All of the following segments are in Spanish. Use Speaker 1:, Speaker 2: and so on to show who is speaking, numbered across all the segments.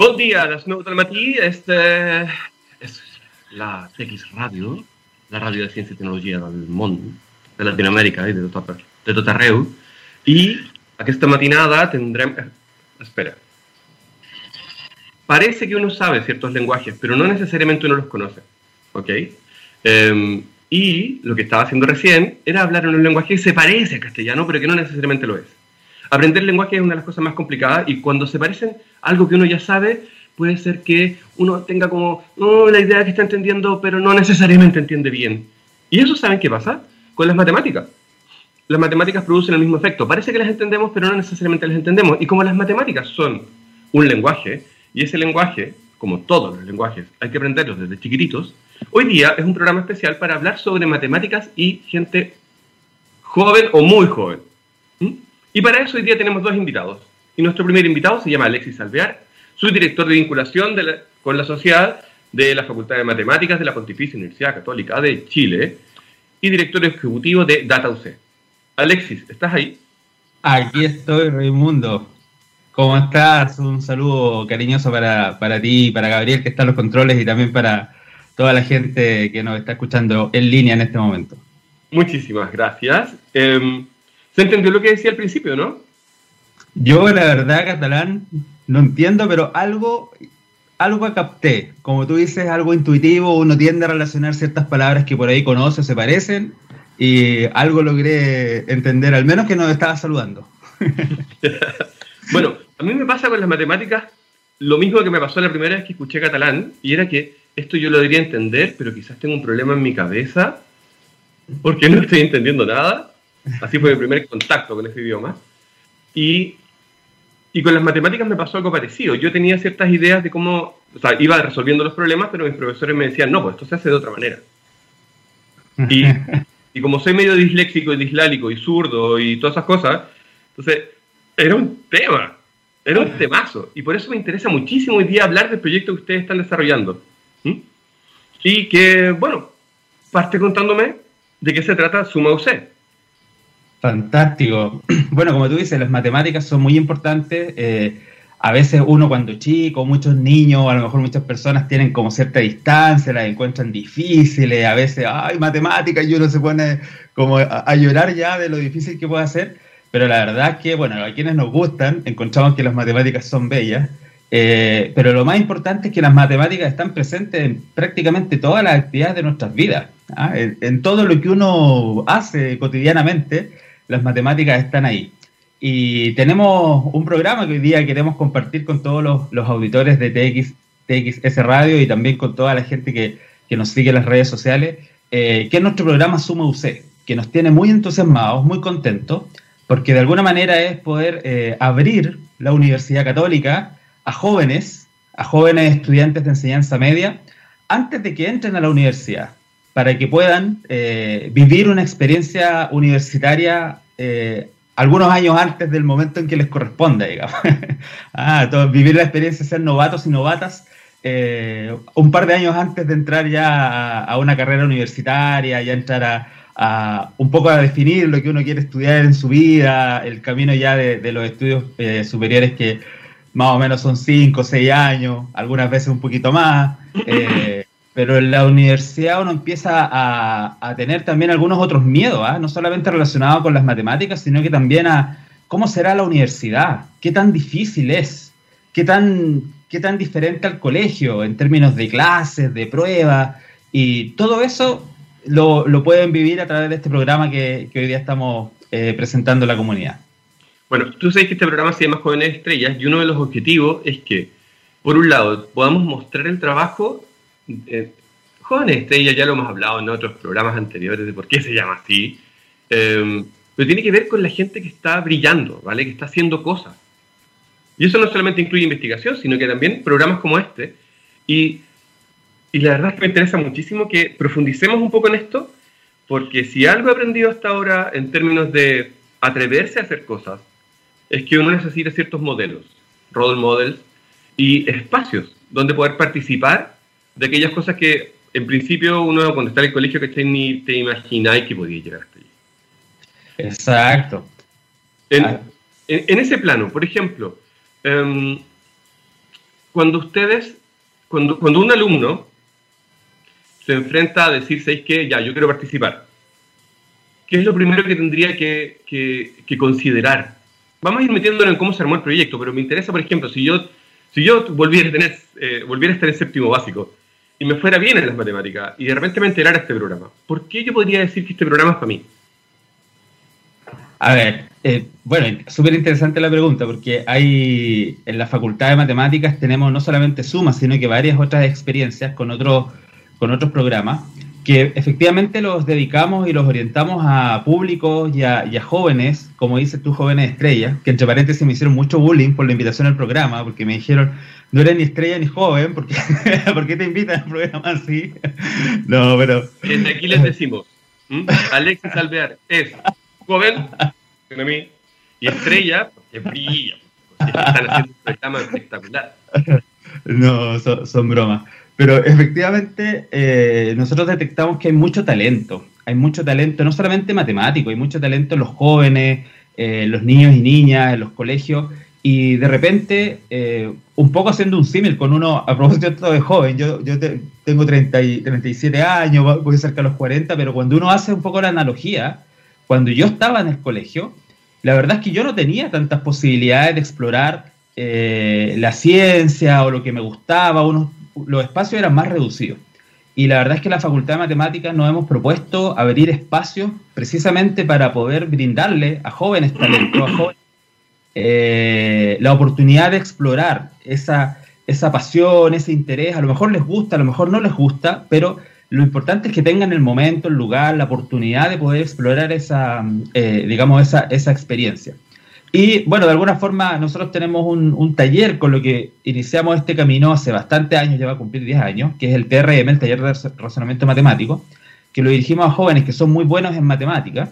Speaker 1: Bon dia, les 9 del matí. Este és la TX Ràdio, la ràdio de ciència i tecnologia del món, de Latinoamèrica i de tot, de tot arreu. I aquesta matinada tendrem... Espera. Parece que uno sabe ciertos lenguajes, pero no necesariamente uno los conoce. ¿Ok? Eh, y lo que estaba haciendo recién era hablar en un lenguaje que se parece al castellano, pero que no necesariamente lo es. Aprender lenguaje es una de las cosas más complicadas y cuando se parecen algo que uno ya sabe, puede ser que uno tenga como oh, la idea que está entendiendo, pero no necesariamente entiende bien. Y eso, ¿saben qué pasa? Con las matemáticas. Las matemáticas producen el mismo efecto. Parece que las entendemos, pero no necesariamente las entendemos. Y como las matemáticas son un lenguaje, y ese lenguaje, como todos los lenguajes, hay que aprenderlos desde chiquititos, hoy día es un programa especial para hablar sobre matemáticas y gente joven o muy joven. Y para eso hoy día tenemos dos invitados. Y nuestro primer invitado se llama Alexis Alvear, subdirector de vinculación con la sociedad de la Facultad de Matemáticas de la Pontificia Universidad Católica de Chile y director ejecutivo de DataUC. Alexis, ¿estás ahí?
Speaker 2: Aquí estoy, Raimundo. ¿Cómo estás? Un saludo cariñoso para, para ti, para Gabriel, que está en los controles, y también para toda la gente que nos está escuchando en línea en este momento.
Speaker 1: Muchísimas gracias. Em, ¿Se entendió lo que decía al principio, no?
Speaker 2: Yo, la verdad, catalán, no entiendo, pero algo, algo capté. Como tú dices, algo intuitivo, uno tiende a relacionar ciertas palabras que por ahí conoce, se parecen, y algo logré entender, al menos que nos estaba saludando.
Speaker 1: bueno, a mí me pasa con las matemáticas lo mismo que me pasó la primera vez que escuché catalán, y era que esto yo lo debería entender, pero quizás tengo un problema en mi cabeza, porque no estoy entendiendo nada, Así fue mi primer contacto con ese idioma. Y, y con las matemáticas me pasó algo parecido. Yo tenía ciertas ideas de cómo, o sea, iba resolviendo los problemas, pero mis profesores me decían, no, pues esto se hace de otra manera. Y, y como soy medio disléxico y dislálico y zurdo y todas esas cosas, entonces era un tema, era un temazo. Y por eso me interesa muchísimo hoy día hablar del proyecto que ustedes están desarrollando. Y que, bueno, parte contándome de qué se trata Suma UC.
Speaker 2: Fantástico. Bueno, como tú dices, las matemáticas son muy importantes. Eh, a veces uno cuando chico, muchos niños, a lo mejor muchas personas tienen como cierta distancia, las encuentran difíciles, a veces, ay, matemáticas, y uno se pone como a, llorar ya de lo difícil que puede hacer, pero la verdad es que, bueno, a quienes nos gustan, encontramos que las matemáticas son bellas, eh, pero lo más importante es que las matemáticas están presentes en prácticamente todas las actividades de nuestras vidas, ¿ah? en todo lo que uno hace cotidianamente las matemáticas están ahí. Y tenemos un programa que hoy día queremos compartir con todos los, auditores de TX, TXS Radio y también con toda la gente que, nos sigue en las redes sociales, eh, que es nuestro programa Suma UC, que nos tiene muy entusiasmados, muy contentos, porque de alguna manera es poder eh, abrir la Universidad Católica a jóvenes, a jóvenes estudiantes de enseñanza media, antes de que entren a la universidad para que puedan eh, vivir una experiencia universitaria eh, algunos años antes del momento en que les corresponda, digamos. ah, vivir la experiencia de ser novatos y novatas eh, un par de años antes de entrar ya a, una carrera universitaria, ya entrar a, un poco a definir lo que uno quiere estudiar en su vida, el camino ya de, los estudios superiores que más o menos son cinco o seis años, algunas veces un poquito más. Pero en la universidad uno empieza a, tener también algunos otros miedos, ¿ah? no solamente relacionados con las matemáticas, sino que también a cómo será la universidad, qué tan difícil es, qué tan, qué tan diferente al colegio en términos de clases, de pruebas, y todo eso lo, pueden vivir a través de este programa que, hoy día estamos eh, presentando a la comunidad.
Speaker 1: Bueno, tú sabes que este programa se llama Jóvenes Estrellas y uno de los objetivos es que, por un lado, podamos mostrar el trabajo eh, Jóvenes Estrella, ya lo hemos hablado en otros programas anteriores de por qué se llama así, em, pero tiene que ver con la gente que está brillando, ¿vale? Que está haciendo cosas. Y eso no solamente incluye investigación, sino que también programas como este. Y, y la verdad es que me interesa muchísimo que profundicemos un poco en esto, porque si algo he aprendido hasta ahora en términos de atreverse a hacer cosas, es que uno necesita ciertos modelos, role models y espacios donde poder participar de aquellas cosas que en principio uno cuando está en el colegio que ni te imagináis que podía llegar hasta allí.
Speaker 2: Exacto.
Speaker 1: En, ese plano, por ejemplo, em, cuando ustedes, cuando, cuando un alumno se enfrenta a decir, ¿sabéis qué? Ya, yo quiero participar. ¿Qué es lo primero que tendría que, que, considerar? Vamos a ir metiéndolo en cómo se armó el proyecto, pero me interesa, por ejemplo, si yo, si yo volviera, a tener, eh, volviera a estar en séptimo básico y me fuera bien en las matemáticas y de repente me enterara este programa, ¿por qué yo podría decir que este programa es para mí?
Speaker 2: A ver, eh, bueno, súper interesante la pregunta, porque hay en la Facultad de Matemáticas tenemos no solamente Suma, sino que varias otras experiencias con otros, con otros programas que efectivamente los dedicamos y los orientamos a públicos y a, jóvenes, como dices tú, jóvenes estrellas, que entre paréntesis me hicieron mucho bullying por la invitación al programa, porque me dijeron, no eres ni estrella ni joven, porque ¿por qué te invitan al programa así? no, pero...
Speaker 1: Desde aquí les decimos, Alexis Alvear es joven, a mí, y estrella, porque brilla, porque están haciendo un programa espectacular.
Speaker 2: No, son, bromas. Pero efectivamente, eh, nosotros detectamos que hay mucho talento. Hay mucho talento, no solamente matemático, hay mucho talento en los jóvenes, eh, los niños y niñas, en los colegios. Y de repente, eh, un poco haciendo un símil con uno, a propósito de joven, yo, yo tengo 30 y, 37 años, voy cerca de los 40, pero cuando uno hace un poco la analogía, cuando yo estaba en el colegio, la verdad es que yo no tenía tantas posibilidades de explorar eh, la ciencia o lo que me gustaba, los espacios eran más reducidos. Y la verdad es que la Facultad de Matemáticas nos hemos propuesto abrir espacios precisamente para poder brindarle a jóvenes talentos, a jóvenes, eh, la oportunidad de explorar esa, esa pasión, ese interés. A lo mejor les gusta, a lo mejor no les gusta, pero lo importante es que tengan el momento, el lugar, la oportunidad de poder explorar esa, eh, digamos, esa, esa, experiencia. Y bueno, de alguna forma nosotros tenemos un, taller con lo que iniciamos este camino hace bastante años, lleva a cumplir 10 años, que es el TRM, el Taller de Razonamiento Matemático, que lo dirigimos a jóvenes que son muy buenos en matemáticas,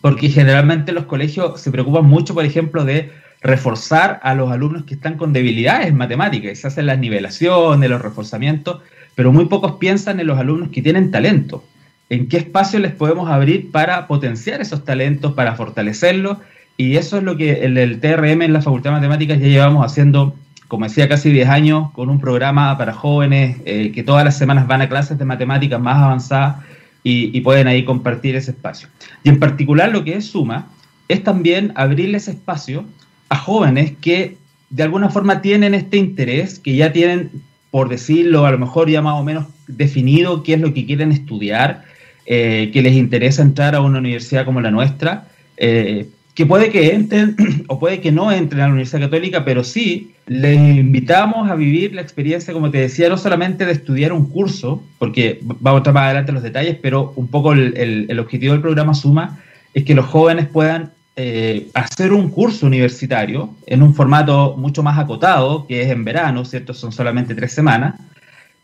Speaker 2: porque generalmente los colegios se preocupan mucho, por ejemplo, de reforzar a los alumnos que están con debilidades matemáticas, se hacen las nivelaciones, los reforzamientos, pero muy pocos piensan en los alumnos que tienen talento. ¿En qué espacio les podemos abrir para potenciar esos talentos, para fortalecerlos? Y eso es lo que en el TRM, en la Facultad de Matemáticas, ya llevamos haciendo, como decía, casi 10 años, con un programa para jóvenes eh, que todas las semanas van a clases de matemáticas más avanzadas y, pueden ahí compartir ese espacio. Y en particular lo que es Suma es también abrirles espacio a jóvenes que de alguna forma tienen este interés, que ya tienen por decirlo, a lo mejor ya más o menos definido qué es lo que quieren estudiar, eh, que les interesa entrar a una universidad como la nuestra, eh, que puede que entren o puede que no entren a la Universidad Católica, pero sí les invitamos a vivir la experiencia, como te decía, no solamente de estudiar un curso, porque vamos a estar más adelante los detalles, pero un poco el, el objetivo del programa Suma es que los jóvenes puedan eh, hacer un curso universitario en un formato mucho más acotado, que es en verano, ¿cierto? Son solamente tres semanas.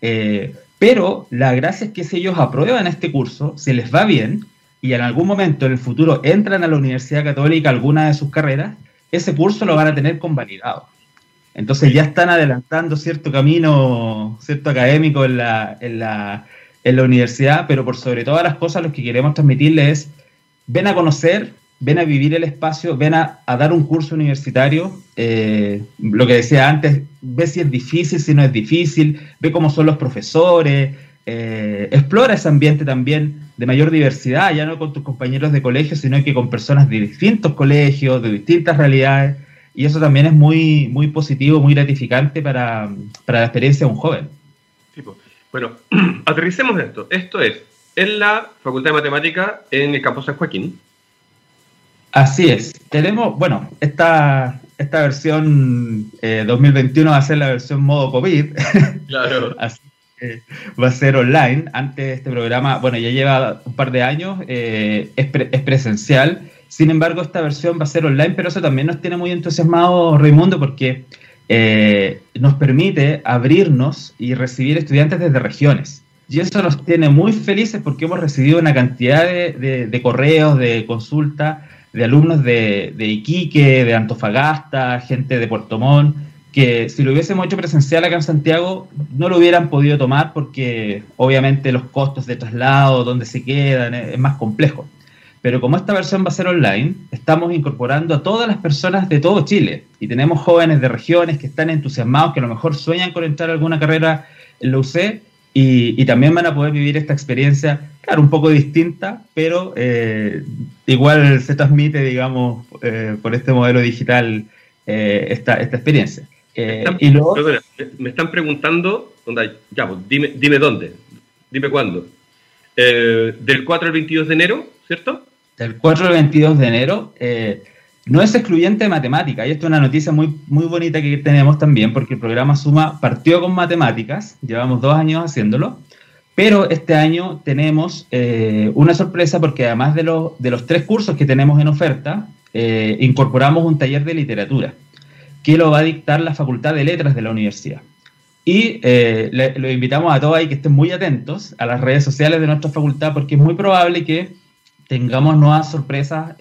Speaker 2: Eh, pero la gracia es que si ellos aprueban este curso, si les va bien y en algún momento en el futuro entran a la Universidad Católica alguna de sus carreras, ese curso lo van a tener convalidado. Entonces ya están adelantando cierto camino, cierto académico en la, en la, en la universidad, pero por sobre todas las cosas lo que queremos transmitirles es, ven a conocer ven a vivir el espacio, ven a, dar un curso universitario, eh, lo que decía antes, ve si es difícil, si no es difícil, ve cómo son los profesores, eh, explora ese ambiente también de mayor diversidad, ya no con tus compañeros de colegio, sino que con personas de distintos colegios, de distintas realidades, y eso también es muy, muy positivo, muy gratificante para, la experiencia de un joven.
Speaker 1: Bueno, aterricemos esto. Esto es en la Facultad de Matemática en el campus San Joaquín.
Speaker 2: Así es. Tenemos, bueno, esta, esta versión 2021 eh, va a ser la versión modo COVID. Claro. Así va a ser online. Antes este programa, bueno, ya lleva un par de años, eh, es, presencial. Sin embargo, esta versión va a ser online, pero eso también nos tiene muy entusiasmados, Raimundo, porque eh, nos permite abrirnos y recibir estudiantes desde regiones. Y eso nos tiene muy felices porque hemos recibido una cantidad de, de correos, de consultas de alumnos de, Iquique, de Antofagasta, gente de Puerto Montt, que si lo hubiésemos hecho presencial acá en Santiago no lo hubieran podido tomar porque obviamente los costos de traslado, dónde se quedan, es, más complejo. pero como esta versión va a ser online, estamos incorporando a todas las personas de todo Chile. Y tenemos jóvenes de regiones que están entusiasmados, que a lo mejor sueñan con entrar a alguna carrera en la UC y, también van a poder vivir esta experiencia, claro, un poco distinta, pero eh, igual se transmite, digamos, eh, por este modelo digital eh, esta, esta experiencia.
Speaker 1: Y luego, me están preguntando, ya, pues, dime, dime dónde, dime cuándo. del 4 al 22 de enero, ¿cierto?
Speaker 2: Del 4 al 22 de enero. No es excluyente de matemática, y esto es una noticia muy, muy bonita que tenemos también, porque el programa Suma partió con matemáticas, llevamos dos años haciéndolo, pero este año tenemos eh, una sorpresa porque además de, de, los tres cursos que tenemos en oferta, eh, incorporamos un taller de literatura, que lo va a dictar la Facultad de Letras de la universidad. Y eh, lo invitamos a todos ahí que estén muy atentos a las redes sociales de nuestra facultad, porque es muy probable que tengamos nuevas sorpresas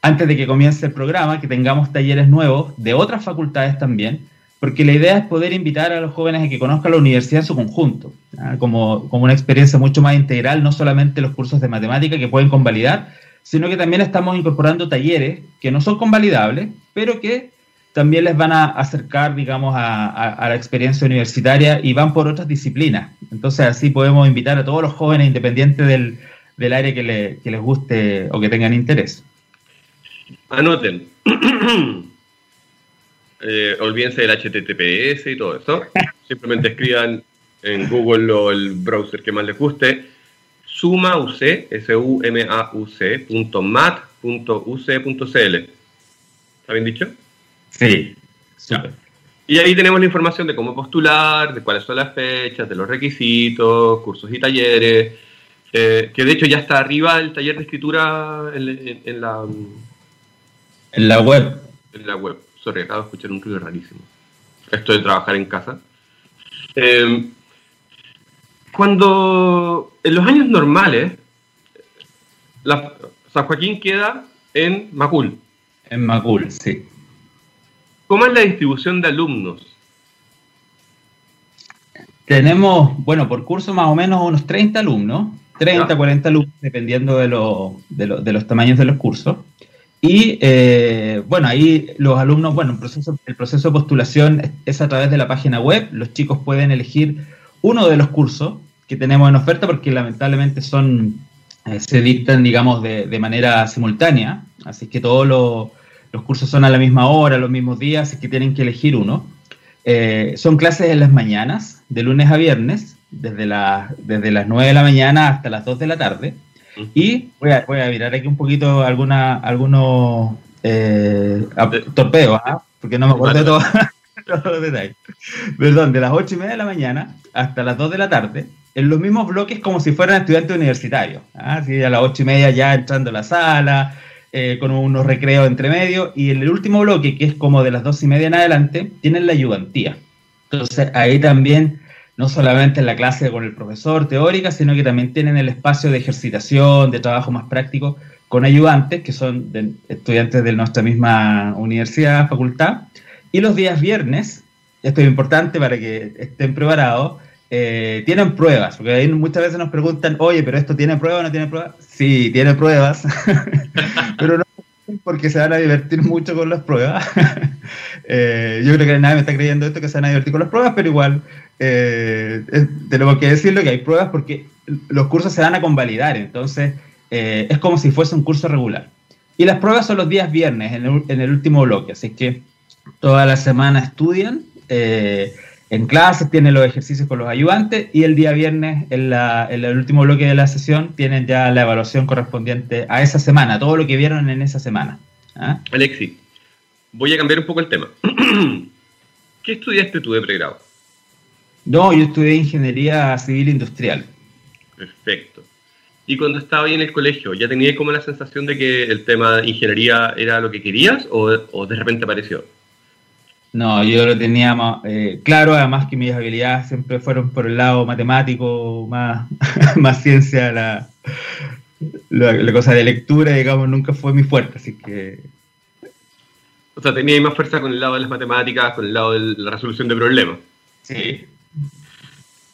Speaker 2: antes de que comience el programa, que tengamos talleres nuevos de otras facultades también, porque la idea es poder invitar a los jóvenes a que conozcan la universidad en su conjunto, como, como, una experiencia mucho más integral, no solamente los cursos de matemática que pueden convalidar, sino que también estamos incorporando talleres que no son convalidables, pero que también les van a acercar, digamos, a, la experiencia universitaria y van por otras disciplinas. Entonces así podemos invitar a todos los jóvenes, independientes del, del área que, les guste o que tengan interés.
Speaker 1: Anoten. eh, olvídense del HTTPS y todo eso. Simplemente escriban en Google o el browser que más les guste. Sumauc, S-U-M-A-U-C, mat, punto ¿Está bien dicho?
Speaker 2: Sí.
Speaker 1: Y ahí tenemos la información de cómo postular, de cuáles son las fechas, de los requisitos, cursos y talleres. Eh, que de hecho ya está arriba el taller de escritura en la
Speaker 2: en la web.
Speaker 1: En la web. Sorry, acabo de escuchar un ruido rarísimo. Esto de trabajar en casa. Em, cuando en los años normales, San Joaquín queda en Macul.
Speaker 2: En Macul, sí.
Speaker 1: ¿Cómo es la distribución de alumnos?
Speaker 2: Tenemos, bueno, por curso más o menos unos 30 alumnos, 30, 40 alumnos, dependiendo de, de los tamaños de los cursos. Y eh, bueno, ahí los alumnos, bueno, el proceso, el proceso de postulación es a través de la página web. Los chicos pueden elegir uno de los cursos que tenemos en oferta porque lamentablemente son, eh, se dictan, digamos, de, de, manera simultánea. Así que todos los, los, cursos son a la misma hora, los mismos días, así que tienen que elegir uno. Eh, son clases en las mañanas, de lunes a viernes, desde, la, desde las 9 de la mañana hasta las 2 de la tarde. Y voy a, voy a mirar aquí un poquito alguna, algunos eh, torpeos, ¿ah? porque no me acuerdo de todo, todos los detalles. Perdón, de las 8 y media de la mañana hasta las 2 de la tarde, en los mismos bloques como si fueran estudiantes universitarios. ¿ah? Así a las 8 y media ya entrando a la sala, eh, con unos recreos entre medio, y en el último bloque, que es como de las 2 y media en adelante, tienen la ayudantía. Entonces ahí también no solamente en la clase con el profesor teórica, sino que también tienen el espacio de ejercitación, de trabajo más práctico con ayudantes, que son estudiantes de nuestra misma universidad, facultad. Y los días viernes, esto es importante para que estén preparados, eh, tienen pruebas, porque ahí muchas veces nos preguntan, oye, pero esto tiene pruebas o no tiene pruebas. Sí, tiene pruebas, pero no porque se van a divertir mucho con las pruebas. Eh, yo creo que nadie me está creyendo esto que se van a divertir con las pruebas, pero igual eh, tenemos que decirlo que hay pruebas porque los cursos se van a convalidar, entonces es como si fuese un curso regular. Y las pruebas son los días viernes en el, último bloque, así que toda la semana estudian en clases, tienen los ejercicios con los ayudantes y el día viernes en, el último bloque de la sesión tienen ya la evaluación correspondiente a esa semana, todo lo que vieron en esa semana.
Speaker 1: ¿ah? Alexi, voy a cambiar un poco el tema. ¿Qué estudiaste tú de pregrado?
Speaker 2: No, yo estudié ingeniería civil industrial.
Speaker 1: Perfecto. ¿Y cuando estaba ahí en el colegio, ya tenías como la sensación de que el tema de ingeniería era lo que querías o, de repente apareció?
Speaker 2: No, yo lo tenía eh, claro, además que mis habilidades siempre fueron por el lado matemático, más, más ciencia, la, la, cosa de lectura, digamos, nunca fue mi fuerte, así que...
Speaker 1: O sea, tenía más fuerza con el lado de las matemáticas, con el lado de la resolución de problemas.
Speaker 2: Sí,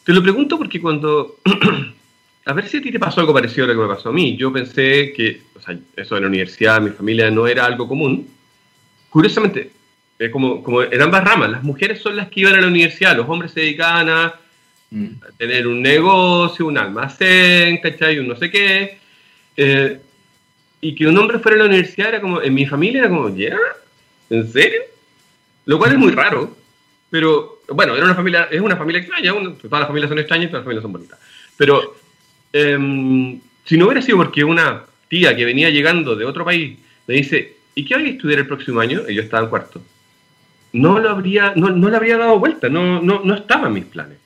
Speaker 1: te lo pregunto porque cuando a ver si a ti te pasó algo parecido a lo que me pasó a mí. Yo pensé que, o sea, eso de la universidad, mi familia no era algo común. Curiosamente, como, como en ambas ramas, las mujeres son las que iban a la universidad, los hombres se dedicaban a, mm. tener un negocio, un almacén, ¿cachai? Un no sé qué. Eh, y que un hombre fuera a la universidad era como, en mi familia era como, ¿ya? ¿En serio? Lo cual es muy raro, pero bueno, era una familia, es una familia extraña, todas las familias son extrañas, todas las familias son bonitas. Pero em, si no hubiera sido porque una tía que venía llegando de otro país me dice, ¿y qué voy a estudiar el próximo año? Y yo estaba en cuarto. No lo habría, no, no le habría dado vuelta, no, no, no estaba en mis planes.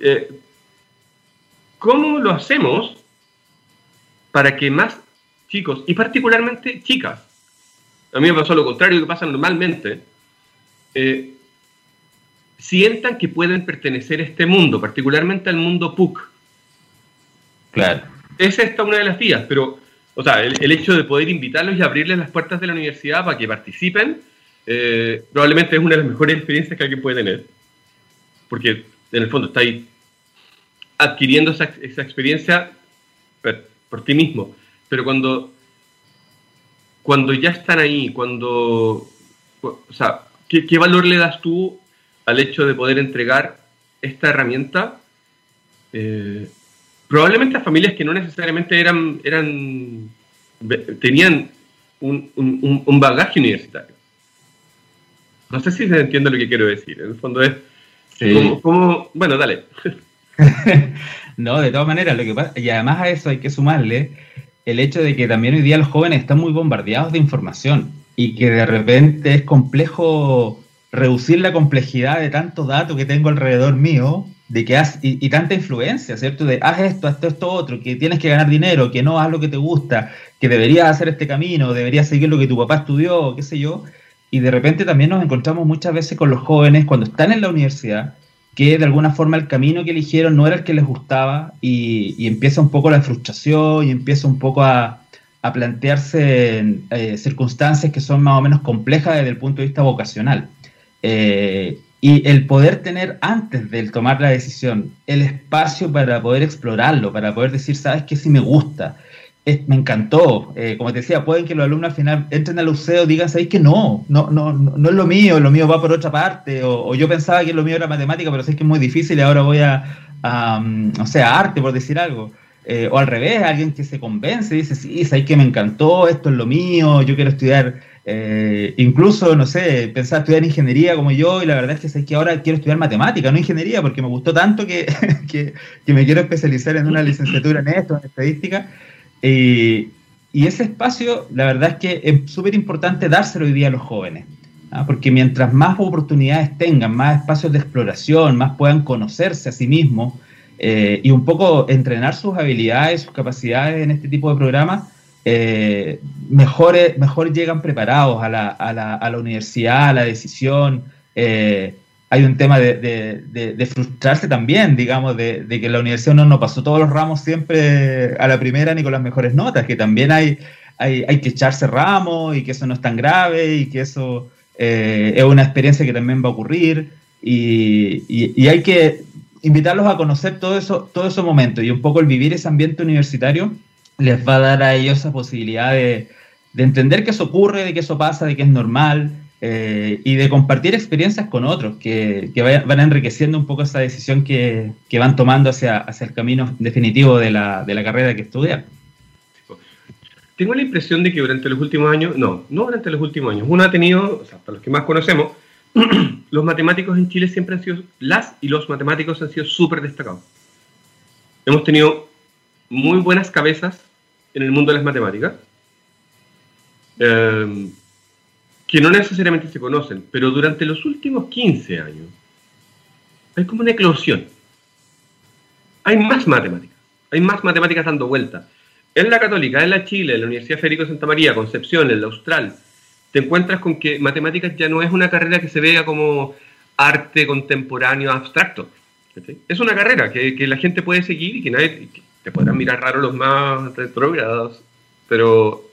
Speaker 1: Eh, ¿Cómo lo hacemos para que más chicos, y particularmente chicas, a mí me pasó lo contrario que pasa normalmente, eh, sientan que pueden pertenecer a este mundo, particularmente al mundo PUC.
Speaker 2: Claro.
Speaker 1: Esa es una de las vías, pero, o sea, el, hecho de poder invitarlos y abrirles las puertas de la universidad para que participen, eh, probablemente es una de las mejores experiencias que alguien puede tener, porque en el fondo está ahí adquiriendo esa, experiencia por, por, ti mismo, pero cuando, cuando ya están ahí, cuando, o sea, ¿qué, valor le das tú al hecho de poder entregar esta herramienta? Eh, probablemente a familias que no necesariamente eran, eran tenían un, bagaje universitario. No sé si se entiende lo que quiero decir. En el fondo es como, bueno, dale.
Speaker 2: no, de todas maneras, lo que pasa, y además a eso hay que sumarle el hecho de que también hoy día los jóvenes están muy bombardeados de información y que de repente es complejo reducir la complejidad de tantos datos que tengo alrededor mío de que y, tanta influencia, ¿cierto? De haz esto, haz esto, esto, otro, que tienes que ganar dinero, que no haz lo que te gusta, que deberías hacer este camino, deberías seguir lo que tu papá estudió, qué sé yo. Y de repente también nos encontramos muchas veces con los jóvenes cuando están en la universidad, que de alguna forma el camino que eligieron no era el que les gustaba y, empieza un poco la frustración y empieza un poco a, a plantearse eh, circunstancias que son más o menos complejas desde el punto de vista vocacional. Eh, y el poder tener antes de tomar la decisión el espacio para poder explorarlo, para poder decir, sabes que sí me gusta, me encantó. Eh, como te decía, pueden que los alumnos al final entren al museo y digan, sabéis que no, no, no, no es lo mío, lo mío va por otra parte, o, yo pensaba que lo mío era matemática, pero sé que es muy difícil y ahora voy a, a, o sea, arte, por decir algo. Eh, o al revés, alguien que se convence, dice, sí, sabes que me encantó, esto es lo mío, yo quiero estudiar, eh, incluso, no sé, pensaba estudiar ingeniería como yo y la verdad es que sé que ahora quiero estudiar matemática, no ingeniería, porque me gustó tanto que, que, me quiero especializar en una licenciatura en esto, en estadística. Y ese espacio, la verdad es que es súper importante dárselo hoy día a los jóvenes. ¿ah? porque mientras más oportunidades tengan, más espacios de exploración, más puedan conocerse a sí mismos, eh, y un poco entrenar sus habilidades, sus capacidades en este tipo de programas, eh, mejor, mejor llegan preparados a la, a, la, a la, universidad, a la decisión. Eh, hay un tema de, de, frustrarse también, digamos, de, que la universidad no nos pasó todos los ramos siempre a la primera ni con las mejores notas, que también hay, hay, hay que echarse ramos y que eso no es tan grave y que eso es una experiencia que también va a ocurrir. Y, y, hay que invitarlos a conocer todo eso, todo esos momentos y un poco el vivir ese ambiente universitario les va a dar a ellos esa posibilidad de, entender que eso ocurre, de que eso pasa, de que es normal eh, y de compartir experiencias con otros que, van enriqueciendo un poco esa decisión que, van tomando hacia, hacia el camino definitivo de la, de la carrera que estudian.
Speaker 1: Tengo la impresión de que durante los últimos años, no, no durante los últimos años, uno ha tenido, o sea, hasta los que más conocemos, los matemáticos en Chile siempre han sido, las y los matemáticos han sido súper destacados. Hemos tenido muy buenas cabezas en el mundo de las matemáticas, em, que no necesariamente se conocen, pero durante los últimos 15 años hay como una eclosión. Hay más matemáticas, hay más matemáticas dando vuelta. En la Católica, en la Chile, en la Universidad Federico Santa María, Concepción, en la Austral, te encuentras con que matemáticas ya no es una carrera que se vea como arte contemporáneo abstracto. Es una carrera que, la gente puede seguir y que nadie te podrán mirar raro los más retrógrados, pero,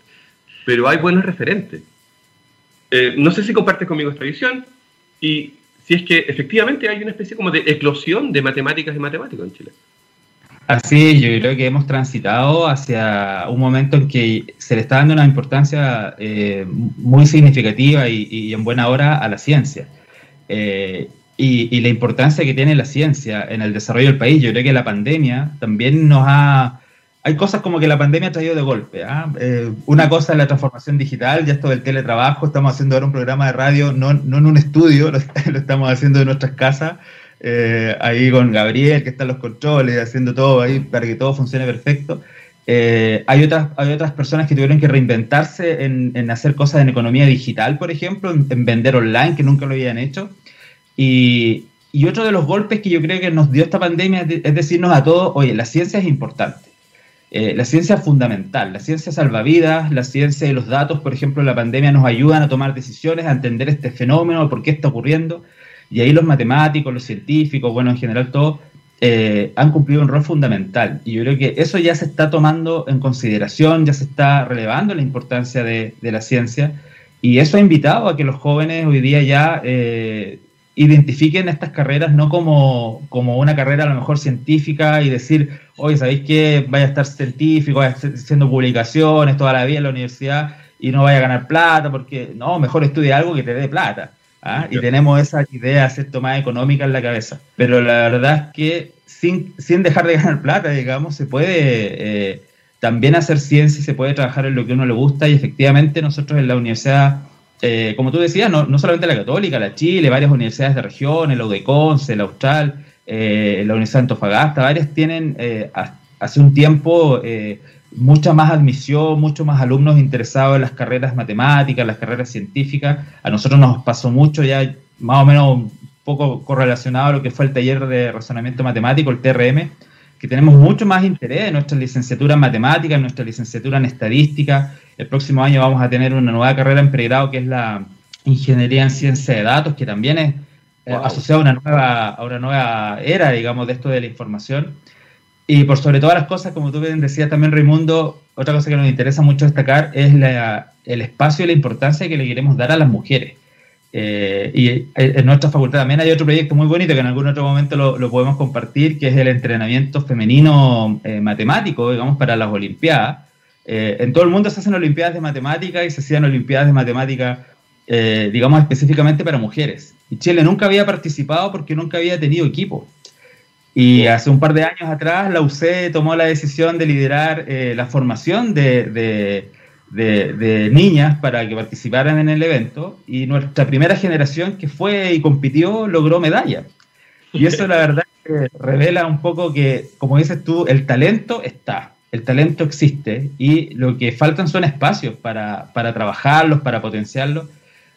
Speaker 1: pero hay buenos referentes. Eh, no sé si compartes conmigo esta visión y si es que efectivamente hay una especie como de eclosión de matemáticas y matemáticos en Chile.
Speaker 2: Así, yo creo que hemos transitado hacia un momento en que se le está dando una importancia eh, muy significativa y, en buena hora a la ciencia. Eh, y, la importancia que tiene la ciencia en el desarrollo del país. Yo creo que la pandemia también nos ha... Hay cosas como que la pandemia ha traído de golpe. ¿ah? Eh, una cosa es la transformación digital, ya esto del teletrabajo, estamos haciendo ahora un programa de radio, no, no en un estudio, lo, estamos haciendo en nuestras casas eh, ahí con Gabriel, que está en los controles, haciendo todo ahí para que todo funcione perfecto. Eh, hay, otras, hay otras personas que tuvieron que reinventarse en, hacer cosas en economía digital, por ejemplo, en, vender online, que nunca lo habían hecho. Y, otro de los golpes que yo creo que nos dio esta pandemia es, decirnos a todos, oye, la ciencia es importante. Eh, la ciencia fundamental, la ciencia salva vidas, la ciencia y los datos, por ejemplo, la pandemia nos ayudan a tomar decisiones, a entender este fenómeno, por qué está ocurriendo. Y ahí los matemáticos, los científicos, bueno, en general todos, eh, han cumplido un rol fundamental. Y yo creo que eso ya se está tomando en consideración, ya se está relevando la importancia de, la ciencia. Y eso ha invitado a que los jóvenes hoy día ya eh, identifiquen estas carreras no como, como, una carrera a lo mejor científica y decir, oye, ¿sabéis que vaya a estar científico, vaya a estar haciendo publicaciones toda la vida en la universidad y no vaya a ganar plata? Porque no, mejor estudia algo que te dé plata. ¿ah? y tenemos esa idea ¿cierto? más económica en la cabeza. Pero la verdad es que sin, sin dejar de ganar plata, digamos, se puede eh, también hacer ciencia y se puede trabajar en lo que uno le gusta y efectivamente nosotros en la universidad, eh, como tú decías, no, no, solamente la católica, la Chile, varias universidades de región, el UDECONCE, el Austral, eh, la Universidad de Antofagasta, varias tienen hace un tiempo mucha más admisión, mucho más alumnos interesados en las carreras matemáticas, las carreras científicas. A nosotros nos pasó mucho ya más o menos un poco correlacionado a lo que fue el taller de razonamiento matemático, el TRM, que tenemos mucho más interés en nuestra licenciatura en matemáticas, en nuestra licenciatura en estadística. El próximo año vamos a tener una nueva carrera en pregrado que es la ingeniería en ciencia de datos, que también es eh, asociada a una, nueva, a una nueva era, digamos, de esto de la información. Y por sobre todas las cosas, como tú bien decías también, Raimundo, otra cosa que nos interesa mucho destacar es el espacio y la importancia que le queremos dar a las mujeres. Eh, y en nuestra facultad también hay otro proyecto muy bonito que en algún otro momento lo, podemos compartir, que es el entrenamiento femenino eh, matemático, digamos, para las Olimpiadas. Eh, en todo el mundo se hacen Olimpiadas de Matemática y se hacían Olimpiadas de Matemática, digamos, específicamente para mujeres. Y Chile nunca había participado porque nunca había tenido equipo. Y hace un par de años atrás la UC tomó la decisión de liderar eh, la formación de, niñas para que participaran en el evento y nuestra primera generación que fue y compitió logró medalla. Y eso la verdad que revela un poco que, como dices tú, el talento está, el talento existe y lo que faltan son espacios para, para trabajarlos, para potenciarlos.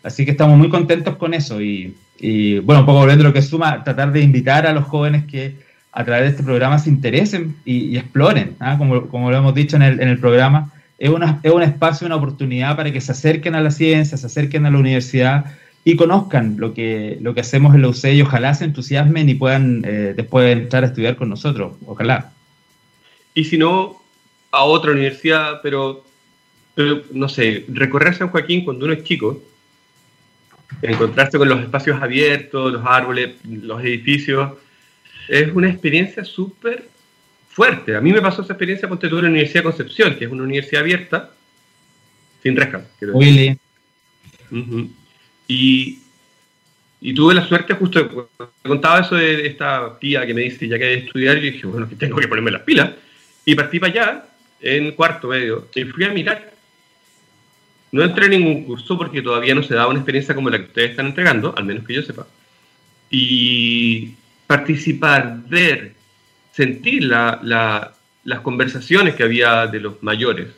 Speaker 2: Así que estamos muy contentos con eso y, y bueno, un poco volviendo a lo que suma, tratar de invitar a los jóvenes que a través de este programa se interesen y, exploren, ¿ah? como, como, lo hemos dicho en el, programa, es, una, es un espacio, una oportunidad para que se acerquen a la ciencia, se acerquen a la universidad y conozcan lo que, lo que hacemos en la UCE y ojalá se entusiasmen y puedan eh, después entrar a estudiar con nosotros, ojalá.
Speaker 1: Y si no, a otra universidad, pero, pero no sé, recorrer San Joaquín cuando uno es chico, encontrarse con los espacios abiertos, los árboles, los edificios, es una experiencia súper fuerte. A mí me pasó esa experiencia con en la Universidad de Concepción, que es una universidad abierta, sin rejas. Willy. y, y, tuve la suerte, justo, me contaba eso de esta tía que me dice, ya que hay que estudiar, y dije, bueno, que tengo que ponerme las pilas. Y partí para allá, en cuarto medio, y fui a mirar. No entré en ningún curso porque todavía no se daba una experiencia como la que ustedes están entregando, al menos que yo sepa. Y participar, ver, sentir las conversaciones que había de los mayores,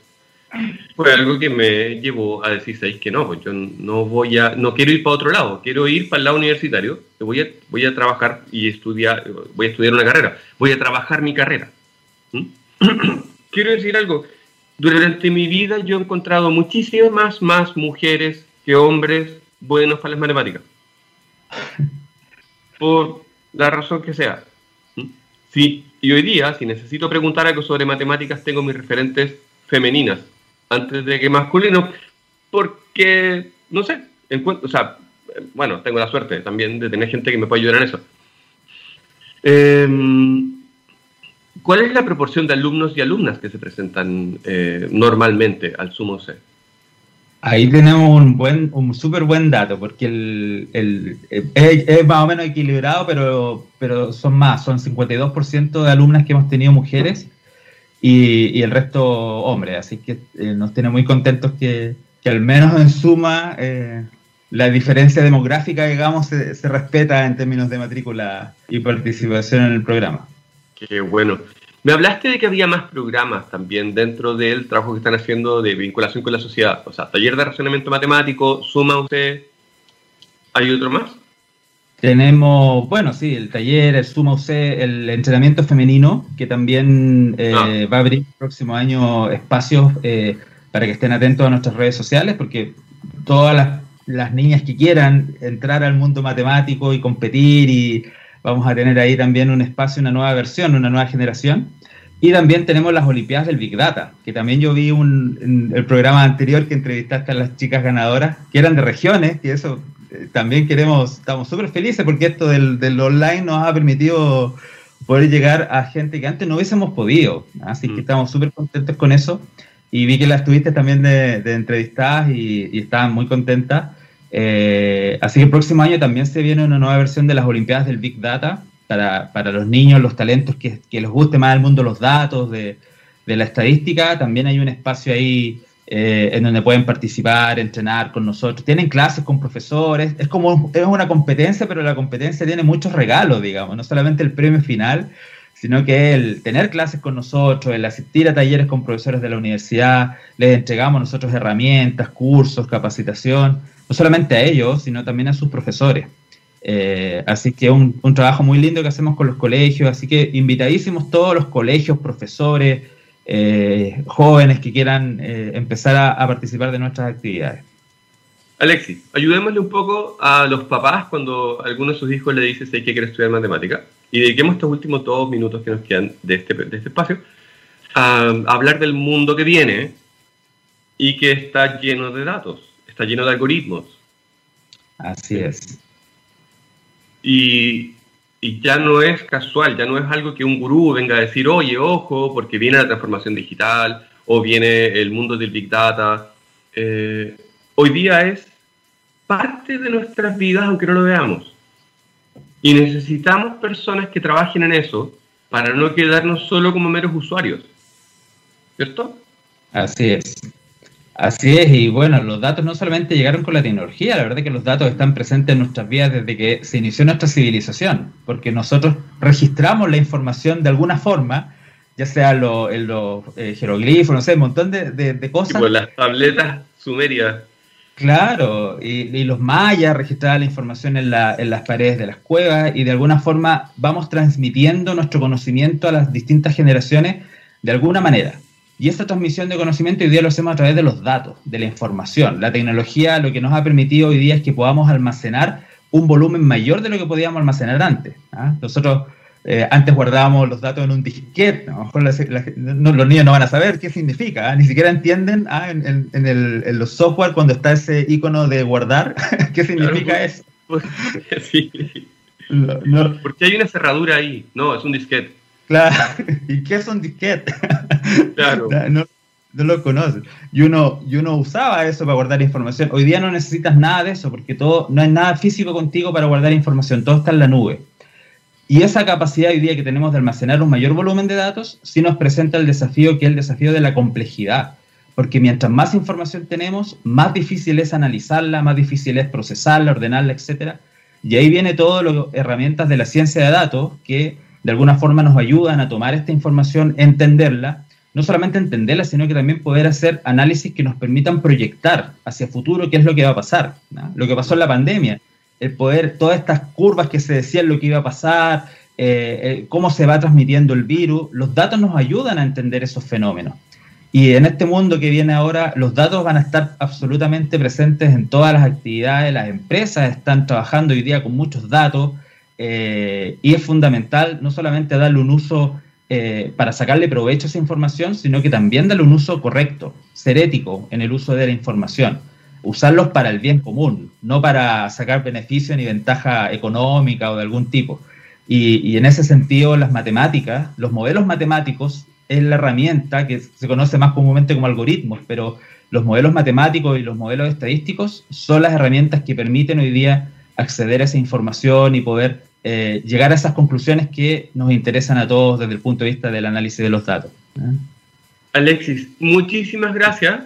Speaker 1: fue algo que me llevó a decir, ¿sabéis que no? Pues yo no voy a, no quiero ir para otro lado, quiero ir para el lado universitario, voy a, voy a trabajar y estudiar, voy a estudiar una carrera, voy a trabajar mi carrera. ¿Mm? quiero decir algo, durante mi vida yo he encontrado muchísimas más mujeres que hombres buenos para las matemáticas. Por, la razón que sea. ¿Mm? Sí, y hoy día, si necesito preguntar algo sobre matemáticas, tengo mis referentes femeninas antes de que masculinos, porque, no sé, encuentro, o sea, bueno, tengo la suerte también de tener gente que me pueda ayudar en eso. Em, ¿Cuál es la proporción de alumnos y alumnas que se presentan eh, normalmente al Sumo C?
Speaker 2: Ahí tenemos un buen, un súper buen dato, porque el, el, es, más o menos equilibrado, pero, pero son más, son 52% de alumnas que hemos tenido mujeres y, y el resto hombres, así que eh, nos tiene muy contentos que, que, al menos en suma eh, la diferencia demográfica, digamos, se, se, respeta en términos de matrícula y participación en el programa.
Speaker 1: Qué bueno. Me hablaste de que había más programas también dentro del trabajo que están haciendo de vinculación con la sociedad. O sea, taller de razonamiento matemático, suma usted. ¿Hay otro más?
Speaker 2: Tenemos, bueno, sí, el taller, el Suma UC, el entrenamiento femenino, que también eh, ah. va a abrir el próximo año espacios eh, para que estén atentos a nuestras redes sociales, porque todas las, las, niñas que quieran entrar al mundo matemático y competir y Vamos a tener ahí también un espacio, una nueva versión, una nueva generación. Y también tenemos las Olimpiadas del Big Data, que también yo vi un, en el programa anterior que entrevistaste a las chicas ganadoras, que eran de regiones, y eso eh, también queremos, estamos súper felices porque esto del, del, online nos ha permitido poder llegar a gente que antes no hubiésemos podido. Así que mm. estamos súper contentos con eso. Y vi que las tuviste también de, de entrevistadas y, y estaban muy contentas. Eh, así que el próximo año también se viene una nueva versión de las Olimpiadas del Big Data para, para los niños, los talentos que, que, les guste más el mundo los datos, de, de la estadística. También hay un espacio ahí eh, en donde pueden participar, entrenar con nosotros. Tienen clases con profesores. Es como es una competencia, pero la competencia tiene muchos regalos, digamos, no solamente el premio final, sino que el tener clases con nosotros, el asistir a talleres con profesores de la universidad, les entregamos nosotros herramientas, cursos, capacitación no solamente a ellos, sino también a sus profesores. Eh, así que un, un trabajo muy lindo que hacemos con los colegios, así que invitadísimos todos los colegios, profesores, eh, jóvenes que quieran eh, empezar a, a, participar de nuestras actividades.
Speaker 1: Alexis, ayudémosle un poco a los papás cuando alguno de sus hijos le dice que quiere estudiar matemática y dediquemos estos últimos dos minutos que nos quedan de este, de este espacio a, a hablar del mundo que viene y que está lleno de datos está lleno de algoritmos.
Speaker 2: Así es.
Speaker 1: Y, y, ya no es casual, ya no es algo que un gurú venga a decir, oye, ojo, porque viene la transformación digital o viene el mundo del Big Data. Eh, hoy día es parte de nuestras vidas, aunque no lo veamos. Y necesitamos personas que trabajen en eso para no quedarnos solo como meros usuarios. ¿Cierto?
Speaker 2: Así es. Así es, y bueno, los datos no solamente llegaron con la tecnología, la verdad es que los datos están presentes en nuestras vidas desde que se inició nuestra civilización, porque nosotros registramos la información de alguna forma, ya sea lo, en los eh, jeroglifos, no sé, un montón de, de, de cosas.
Speaker 1: Tipo las tabletas sumerias.
Speaker 2: Claro, y, y, los mayas registraban la información en, la, en las paredes de las cuevas y de alguna forma vamos transmitiendo nuestro conocimiento a las distintas generaciones de alguna manera. Y esta transmisión de conocimiento hoy día lo hacemos a través de los datos, de la información. La tecnología lo que nos ha permitido hoy día es que podamos almacenar un volumen mayor de lo que podíamos almacenar antes. ¿ah? Nosotros eh, antes guardábamos los datos en un disquete, a lo mejor no, los niños no van a saber qué significa, ¿ah? ni siquiera entienden ¿ah? en, en, en, el, en, los software cuando está ese icono de guardar, qué significa claro, eso.
Speaker 1: Pues, sí. no, no. Porque hay una cerradura ahí, no, es un disquete.
Speaker 2: Claro. ¿Y qué son disquetes?
Speaker 1: Claro.
Speaker 2: No, no lo conoces. Y uno, y uno usaba eso para guardar información. Hoy día no necesitas nada de eso, porque todo, no hay nada físico contigo para guardar información, todo está en la nube. Y esa capacidad hoy día que tenemos de almacenar un mayor volumen de datos, sí nos presenta el desafío que es el desafío de la complejidad. Porque mientras más información tenemos, más difícil es analizarla, más difícil es procesarla, ordenarla, etc. Y ahí viene todas las herramientas de la ciencia de datos que de alguna forma nos ayudan a tomar esta información, entenderla, no solamente entenderla, sino que también poder hacer análisis que nos permitan proyectar hacia futuro qué es lo que va a pasar, lo que pasó en la pandemia, el poder, todas estas curvas que se decían lo que iba a pasar, eh, eh, cómo se va transmitiendo el virus, los datos nos ayudan a entender esos fenómenos. Y en este mundo que viene ahora, los datos van a estar absolutamente presentes en todas las actividades, las empresas están trabajando hoy día con muchos datos, eh, y es fundamental no solamente darle un uso eh, para sacarle provecho a esa información, sino que también darle un uso correcto, ser ético en el uso de la información. Usarlos para el bien común, no para sacar beneficio ni ventaja económica o de algún tipo. Y, en ese sentido, las matemáticas, los modelos matemáticos es la herramienta que se conoce más comúnmente como algoritmos, pero los modelos matemáticos y los modelos estadísticos son las herramientas que permiten hoy día acceder a esa información y poder eh, llegar a esas conclusiones que nos interesan a todos desde el punto de vista del análisis de los datos. ¿eh?
Speaker 1: Alexis, muchísimas gracias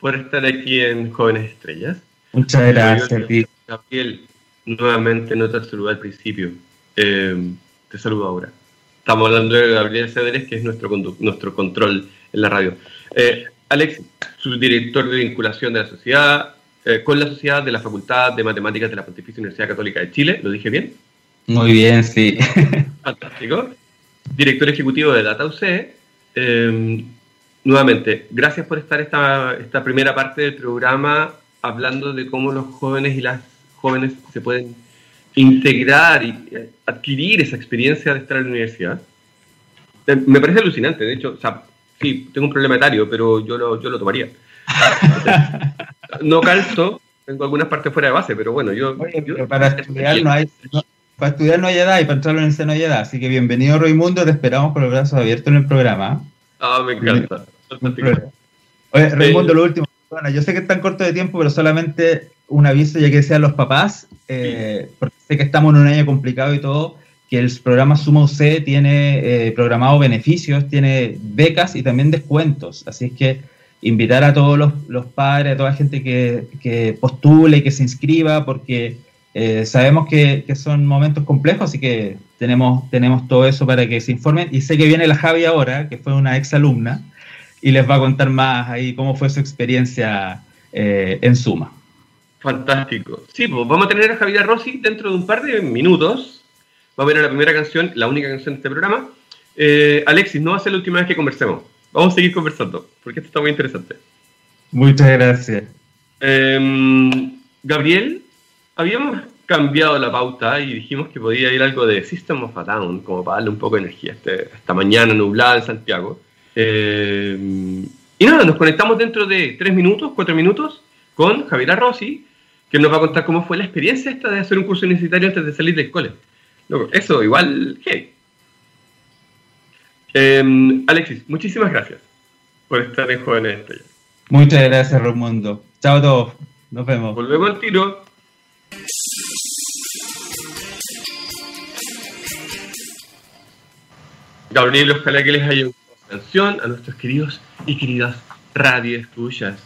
Speaker 1: por estar aquí en Jóvenes Estrellas.
Speaker 2: Muchas gracias.
Speaker 1: Gabriel, nuevamente no te saludé al principio. Eh, te saludo ahora. Estamos hablando de Gabriel Cedres, que es nuestro, nuestro control en la radio. Eh, Alex, subdirector de vinculación de la sociedad, eh, con la sociedad de la Facultad de Matemáticas de la Pontificia Universidad Católica de Chile, ¿lo dije bien?
Speaker 2: Muy bien, sí.
Speaker 1: Fantástico. Director ejecutivo de DataUC. Eh, nuevamente, gracias por estar esta, esta primera parte del programa hablando de cómo los jóvenes y las jóvenes se pueden integrar y eh, adquirir esa experiencia de estar en la universidad. Eh, me parece alucinante, de hecho, o sea, sí, tengo un problema etario, pero yo lo, yo lo tomaría. no calzo, tengo algunas partes fuera de base, pero bueno, yo...
Speaker 2: para, estudiar no hay, para estudiar no hay edad y para entrar a la universidad no hay edad, así que bienvenido Raimundo, te esperamos con los brazos abiertos en el programa.
Speaker 1: Ah, me encanta.
Speaker 2: Oye, Raimundo, lo último. Bueno, yo sé que es tan corto de tiempo, pero solamente un aviso, ya que sean los papás, eh, porque sé que estamos en un año complicado y todo, que el programa Suma UC tiene eh, programado beneficios, tiene becas y también descuentos. Así es que invitar a todos los, padres, a toda la gente que, que, postule y que se inscriba, porque eh, sabemos que, que, son momentos complejos, así que tenemos, tenemos todo eso para que se informen. Y sé que viene la Javi ahora, que fue una ex alumna, y les va a contar más ahí cómo fue su experiencia eh, en Suma.
Speaker 1: Fantástico. Sí, pues vamos a tener a Javier Rossi dentro de un par de minutos. Va a ver la primera canción, la única canción de este programa. Eh, Alexis, no va a ser la última vez que conversemos. Vamos a seguir conversando, porque esto está muy interesante.
Speaker 2: Muchas gracias.
Speaker 1: Em, Gabriel, habíamos cambiado la pauta y dijimos que podía ir algo de System of a Down, como para darle un poco de energía este, esta mañana nublada en Santiago. Eh, y nada, nos conectamos dentro de tres minutos, cuatro minutos, con Javiera Rossi, que nos va a contar cómo fue la experiencia esta de hacer un curso universitario antes de salir del cole. eso, igual, hey. Eh, Alexis, muchísimas gracias por estar en Jóvenes Estrellas.
Speaker 2: Muchas gracias, Romundo. Chao a todos. Nos vemos.
Speaker 1: Volvemos al tiro. Gabriel, ojalá que les haya atención a nuestros queridos y queridas radioescuchas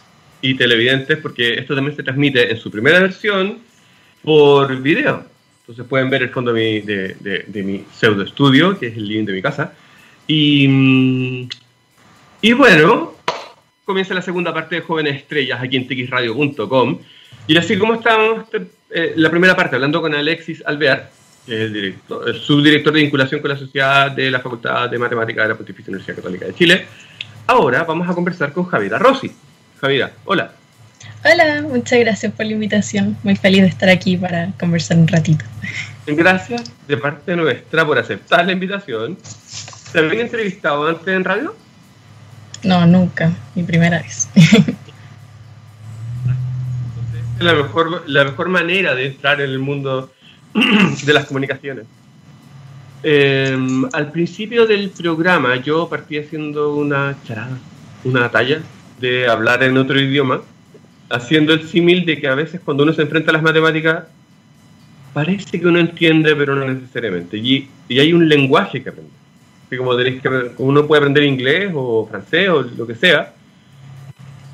Speaker 1: y televidentes, porque esto también se transmite en su primera versión por video. Entonces pueden ver el fondo de mi, pseudo estudio, que es el living de mi casa. Y, y bueno, comienza la segunda parte de Jóvenes Estrellas aquí en txradio.com. Y así como estamos, eh, la primera parte, hablando con Alexis Alvear, el, director, el subdirector de vinculación con la sociedad de la Facultad de Matemática de la Pontificia Universidad Católica de Chile. Ahora vamos a conversar con Javiera Rossi. Javiera, hola.
Speaker 3: Hola, muchas gracias por la invitación. Muy feliz de estar aquí para conversar un ratito.
Speaker 1: Gracias de parte nuestra por aceptar la invitación. ¿Te habían entrevistado antes en radio?
Speaker 3: No, nunca. Mi primera vez.
Speaker 1: la mejor, la mejor manera de entrar en el mundo de las comunicaciones. Em, al principio del programa yo partí haciendo una charada, una talla de hablar en otro idioma, haciendo el símil de que a veces cuando uno se enfrenta a las matemáticas parece que uno entiende, pero no necesariamente. Y, y hay un lenguaje que aprender. como que uno puede aprender inglés o francés o lo que sea.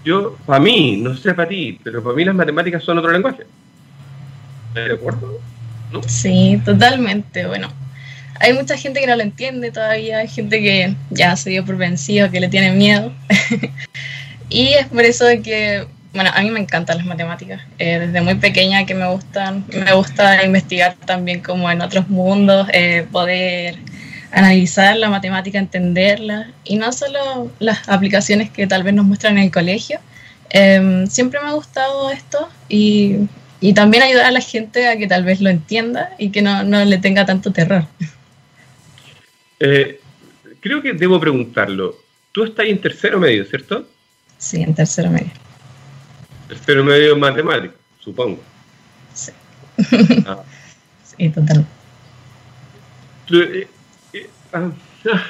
Speaker 1: Yo, para mí, no sé para ti, pero para mí las matemáticas son otro lenguaje. ¿De acuerdo?
Speaker 3: Sí, totalmente. Bueno, hay mucha gente que no lo entiende todavía, hay gente que ya se dio por vencido, que le tiene miedo. y es por eso que, bueno, a mí me encantan las matemáticas. Eh, desde muy pequeña que me gustan, me gusta investigar también como en otros mundos, eh, poder analizar la matemática, entenderla, y no solo las aplicaciones que tal vez nos muestran en el colegio. Em, siempre me ha gustado esto y y también ayudar a la gente a que tal vez lo entienda y que no, le tenga tanto terror.
Speaker 1: Eh, creo que debo preguntarlo. Tú estás en tercero medio, ¿cierto?
Speaker 3: Sí, en tercero medio.
Speaker 1: Tercero medio matemático, supongo.
Speaker 3: Sí. Ah. sí, totalmente.
Speaker 1: Eh, eh, ah.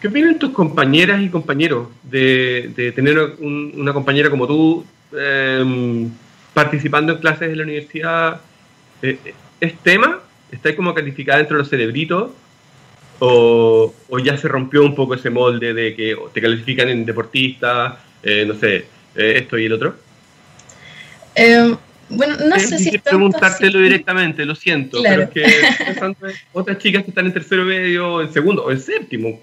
Speaker 1: ¿Qué opinan tus compañeras y compañeros de, tener una compañera como tú em, participando en clases de la universidad? Eh, ¿Es tema? ¿Está como calificada dentro de los cerebritos? O, ya se rompió un poco ese molde de que te califican en deportista, no sé, esto y el otro?
Speaker 3: Em, bueno, no sé si.
Speaker 1: preguntártelo directamente, lo siento. Pero es que otras chicas que están en tercero medio, en segundo o en séptimo.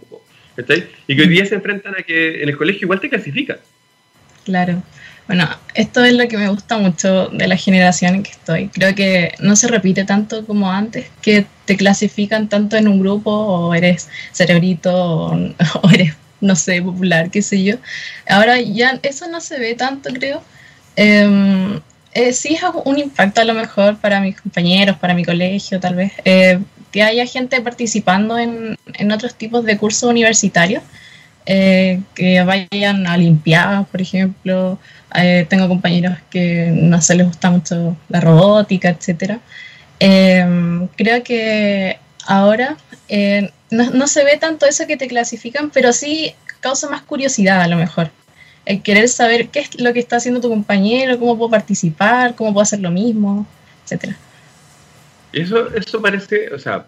Speaker 1: Y que hoy día se enfrentan a que en el colegio igual te clasifican.
Speaker 3: Claro. Bueno, esto es lo que me gusta mucho de la generación en que estoy. Creo que no se repite tanto como antes, que te clasifican tanto en un grupo o eres cerebrito o, eres, no sé, popular, qué sé yo. Ahora ya eso no se ve tanto, creo. Eh, eh, sí es un impacto a lo mejor para mis compañeros, para mi colegio tal vez, eh, que haya gente participando en, otros tipos de cursos universitarios, eh, que vayan a limpiar, por ejemplo. tengo compañeros que no se les gusta mucho la robótica, etc. creo que ahora no, no se ve tanto eso que te clasifican, pero sí causa más curiosidad a lo mejor el querer saber qué es lo que está haciendo tu compañero, cómo puedo participar, cómo puedo hacer lo mismo, etcétera.
Speaker 1: Eso, eso parece, o sea,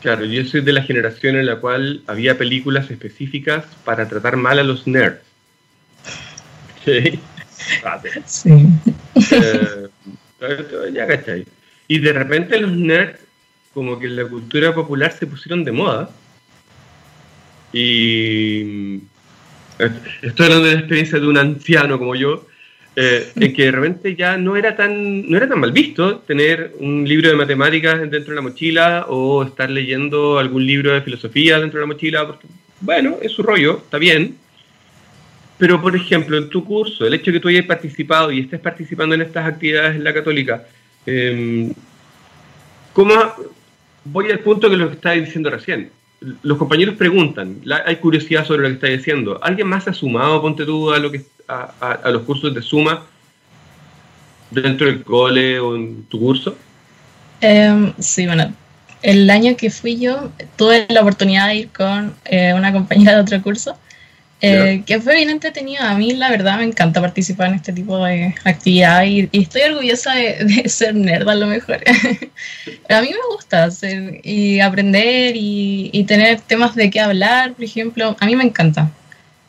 Speaker 1: claro, yo soy de la generación en la cual había películas específicas para tratar mal a los nerds. sí. Eh, ya cachai. Y de repente los nerds, como que en la cultura popular se pusieron de moda. Y estoy hablando de la experiencia de un anciano como yo, eh, en que de repente ya no era tan no era tan mal visto tener un libro de matemáticas dentro de la mochila o estar leyendo algún libro de filosofía dentro de la mochila porque bueno es su rollo está bien. Pero por ejemplo en tu curso el hecho de que tú hayas participado y estés participando en estas actividades en la católica eh, ¿cómo voy al punto que lo que estaba diciendo recién los compañeros preguntan, hay curiosidad sobre lo que estás diciendo. ¿Alguien más ha sumado, ponte tú, a, lo que, a, los cursos de suma dentro del cole o en tu curso?
Speaker 3: Em, sí, bueno, el año que fui yo tuve la oportunidad de ir con eh, una compañera de otro curso eh, que fue bien entretenido. A mí, la verdad, me encanta participar en este tipo de actividad y, estoy orgullosa de, ser nerd a lo mejor. a mí me gusta hacer y aprender y, tener temas de qué hablar, por ejemplo. A mí me encanta.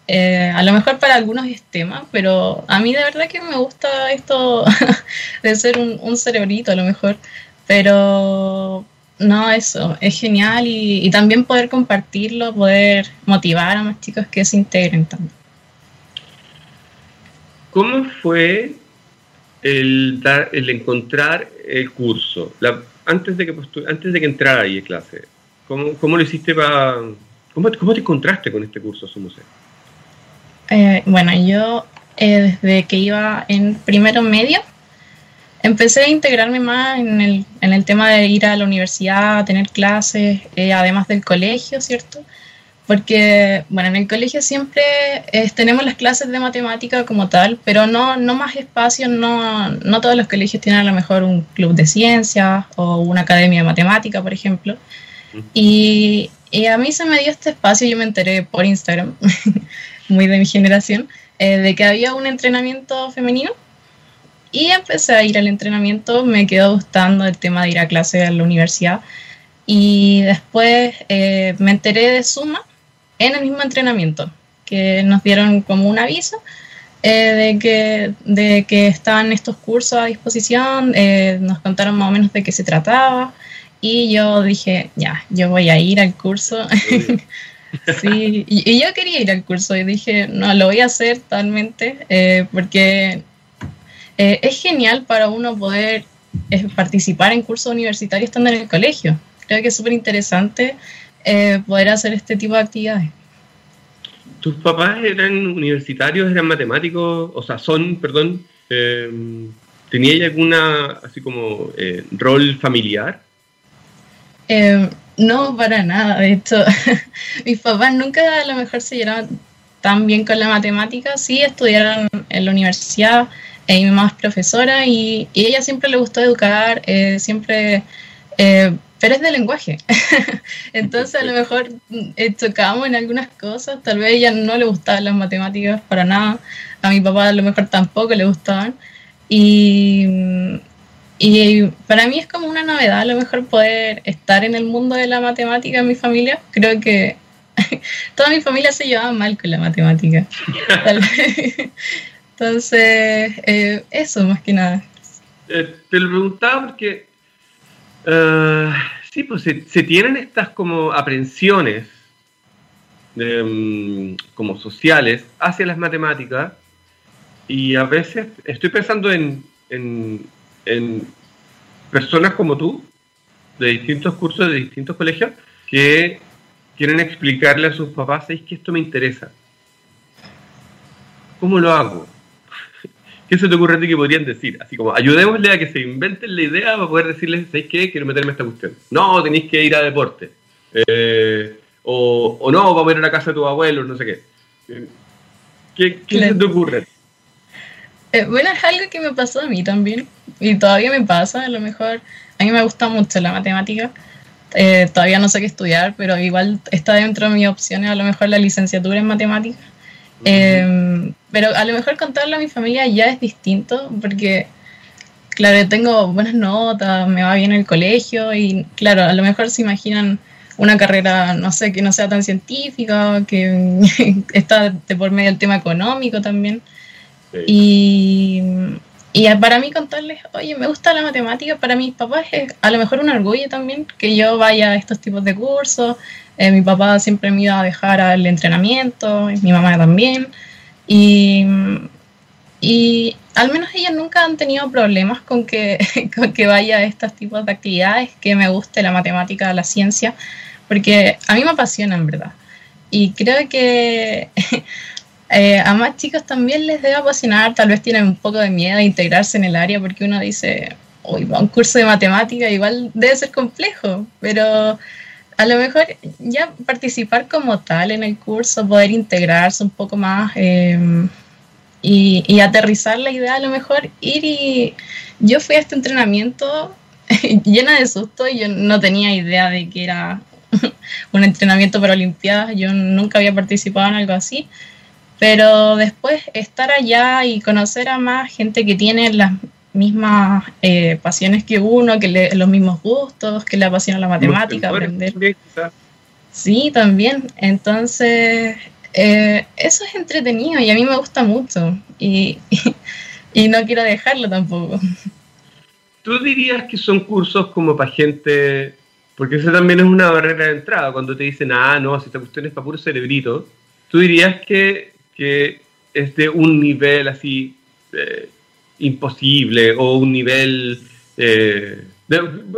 Speaker 3: Eh, a lo mejor para algunos es tema, pero a mí de verdad que me gusta esto de ser un, un cerebrito a lo mejor. Pero, no, eso, es genial y, también poder compartirlo, poder motivar a más chicos que se integren también.
Speaker 1: ¿Cómo fue el, dar, el encontrar el curso? antes, de que antes de que entrara ahí en clase, ¿cómo, cómo lo hiciste para... Cómo, ¿Cómo, te encontraste con este curso, museo?
Speaker 3: Eh, bueno, yo eh, desde que iba en primero medio, empecé a integrarme más en el, en el tema de ir a la universidad, a tener clases, eh, además del colegio, ¿cierto? Porque, bueno, en el colegio siempre eh, tenemos las clases de matemática como tal, pero no, no más espacio, no, no todos los colegios tienen a lo mejor un club de ciencias o una academia de matemática, por ejemplo. Y, y, a mí se me dio este espacio, yo me enteré por Instagram, muy de mi generación, eh, de que había un entrenamiento femenino y empecé a ir al entrenamiento, me quedó gustando el tema de ir a clase a la universidad. Y después eh, me enteré de Suma en el mismo entrenamiento, que nos dieron como un aviso eh, de, que, de que estaban estos cursos a disposición, eh, nos contaron más o menos de qué se trataba. Y yo dije, ya, yo voy a ir al curso. sí, y, y, yo quería ir al curso y dije, no, lo voy a hacer totalmente, porque eh, es genial para uno poder eh, participar en cursos universitarios estando en el colegio. Creo que es súper interesante eh, poder hacer este tipo de actividades.
Speaker 1: ¿Tus papás eran universitarios, eran matemáticos, o sea, son, perdón, ¿tenía alguna, así como, rol familiar?
Speaker 3: no, para nada. De hecho, mis papás nunca a lo mejor se llevaban tan bien con la matemática. Sí, estudiaron en la universidad, y mi mamá es profesora y, y ella siempre le gustó educar, eh, siempre eh, pero es de lenguaje. Entonces a lo mejor eh, chocamos en algunas cosas, tal vez a ella no le gustaban las matemáticas para nada, a mi papá a lo mejor tampoco le gustaban. Y, y para mí es como una novedad a lo mejor poder estar en el mundo de la matemática en mi familia. Creo que toda mi familia se llevaba mal con la matemática. Entonces, eh, eso más que nada.
Speaker 1: Eh, te lo preguntaba porque uh, sí, pues se, tienen estas como aprensiones um, como sociales hacia las matemáticas y a veces estoy pensando en, en, en personas como tú, de distintos cursos, de distintos colegios, que quieren explicarle a sus papás, es que esto me interesa. ¿Cómo lo hago? ¿Qué se te ocurre a ti que podrían decir? Así como, ayudémosle a que se inventen la idea para poder decirles, ¿sabes qué? Quiero meterme a esta cuestión. No, tenéis que ir a deporte. Eh, o, o, no, vamos a ir a la casa de tu abuelo, no sé qué. ¿Qué, qué se te ocurre?
Speaker 3: Eh, bueno, es algo que me pasó a mí también. Y todavía me pasa, a lo mejor. A mí me gusta mucho la matemática. Eh, todavía no sé qué estudiar, pero igual está dentro de mis opciones a lo mejor la licenciatura en matemáticas. Eh, pero a lo mejor contarlo a mi familia ya es distinto, porque, claro, tengo buenas notas, me va bien el colegio y, claro, a lo mejor se imaginan una carrera, no sé, que no sea tan científica, que está de por medio del tema económico también. Y y para mí contarles, oye, me gusta la matemática, para mis papás es a lo mejor un orgullo también que yo vaya a estos tipos de cursos. Eh, mi papá siempre me iba a dejar al entrenamiento, mi mamá también. Y, y al menos ellas nunca han tenido problemas con que, con que vaya a estos tipos de actividades, que me guste la matemática, la ciencia, porque a mí me apasiona en verdad. Y creo que Eh, a más chicos también les debe apasionar, tal vez tienen un poco de miedo a integrarse en el área porque uno dice, uy, va un curso de matemática, igual debe ser complejo, pero a lo mejor ya participar como tal en el curso, poder integrarse un poco más em, y, aterrizar la idea, a lo mejor ir y yo fui a este entrenamiento llena de susto y yo no tenía idea de que era un entrenamiento para Olimpiadas, yo nunca había participado en algo así pero después estar allá y conocer a más gente que tiene las mismas eh, pasiones que uno, que le, los mismos gustos, que le apasiona la matemática, aprender. Sí, también. Entonces, eh, eso es entretenido y a mí me gusta mucho y, y, no quiero dejarlo tampoco.
Speaker 1: ¿Tú dirías que son cursos como para gente, porque eso también es una barrera de entrada, cuando te dicen, ah, no, si esta cuestión es para puro cerebrito, tú dirías que que es de un nivel así eh, imposible o un nivel, eh,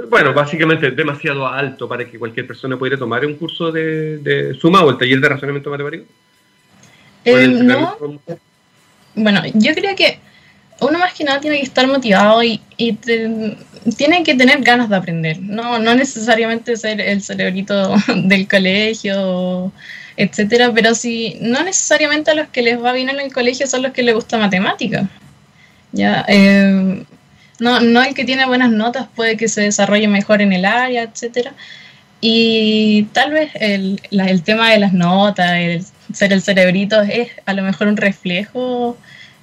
Speaker 1: bueno, básicamente demasiado alto para que cualquier persona pudiera tomar un curso de, suma o el taller de razonamiento matemático?
Speaker 3: Eh, no. Bueno, yo creo que uno más que nada tiene que estar motivado y, tiene que tener ganas de aprender. No, no necesariamente ser el cerebrito del colegio etcétera, pero si no necesariamente a los que les va bien en el colegio son los que les gusta matemática. Ya, eh, no, no el que tiene buenas notas puede que se desarrolle mejor en el área, etcétera. Y tal vez el, el tema de las notas, el ser el cerebrito es a lo mejor un reflejo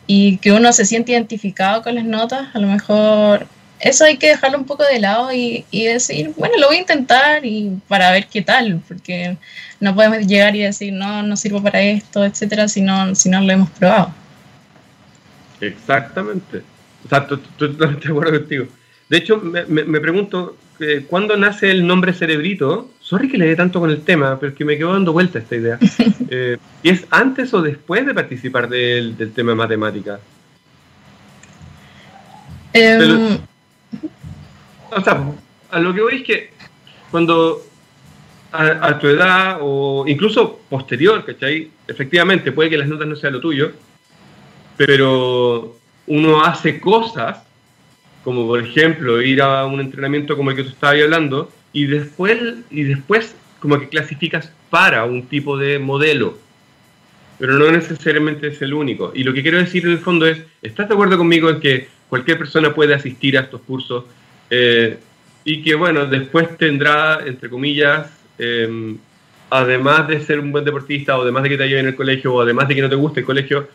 Speaker 3: y que uno se siente identificado con las notas, a lo mejor eso hay que dejarlo un poco de lado y, y, decir, bueno, lo voy a intentar y para ver qué tal, porque no podemos llegar y decir, no, no sirvo para esto, etcétera, si no, si no lo hemos probado.
Speaker 1: Exactamente. Exacto, totalmente de acuerdo contigo. De hecho, me, me, pregunto, eh, ¿cuándo nace el nombre Cerebrito? Sorry que le dé tanto con el tema, pero es que me quedo dando vuelta esta idea. Eh, ¿Y es antes o después de participar del, del tema de matemática?
Speaker 3: Em,
Speaker 1: o sea, a lo que voy es que cuando a, tu edad o incluso posterior, ¿cachai? Efectivamente, puede que las notas no sean lo tuyo, pero uno hace cosas, como por ejemplo ir a un entrenamiento como el que tú estabas hablando, y después, y después como que clasificas para un tipo de modelo, pero no necesariamente es el único. Y lo que quiero decir en el fondo es, ¿estás de acuerdo conmigo en que cualquier persona puede asistir a estos cursos? Eh, y que bueno, después tendrá, entre comillas, em, además de ser un buen deportista, o además de que te lleve en el colegio, o además de que no te guste el colegio,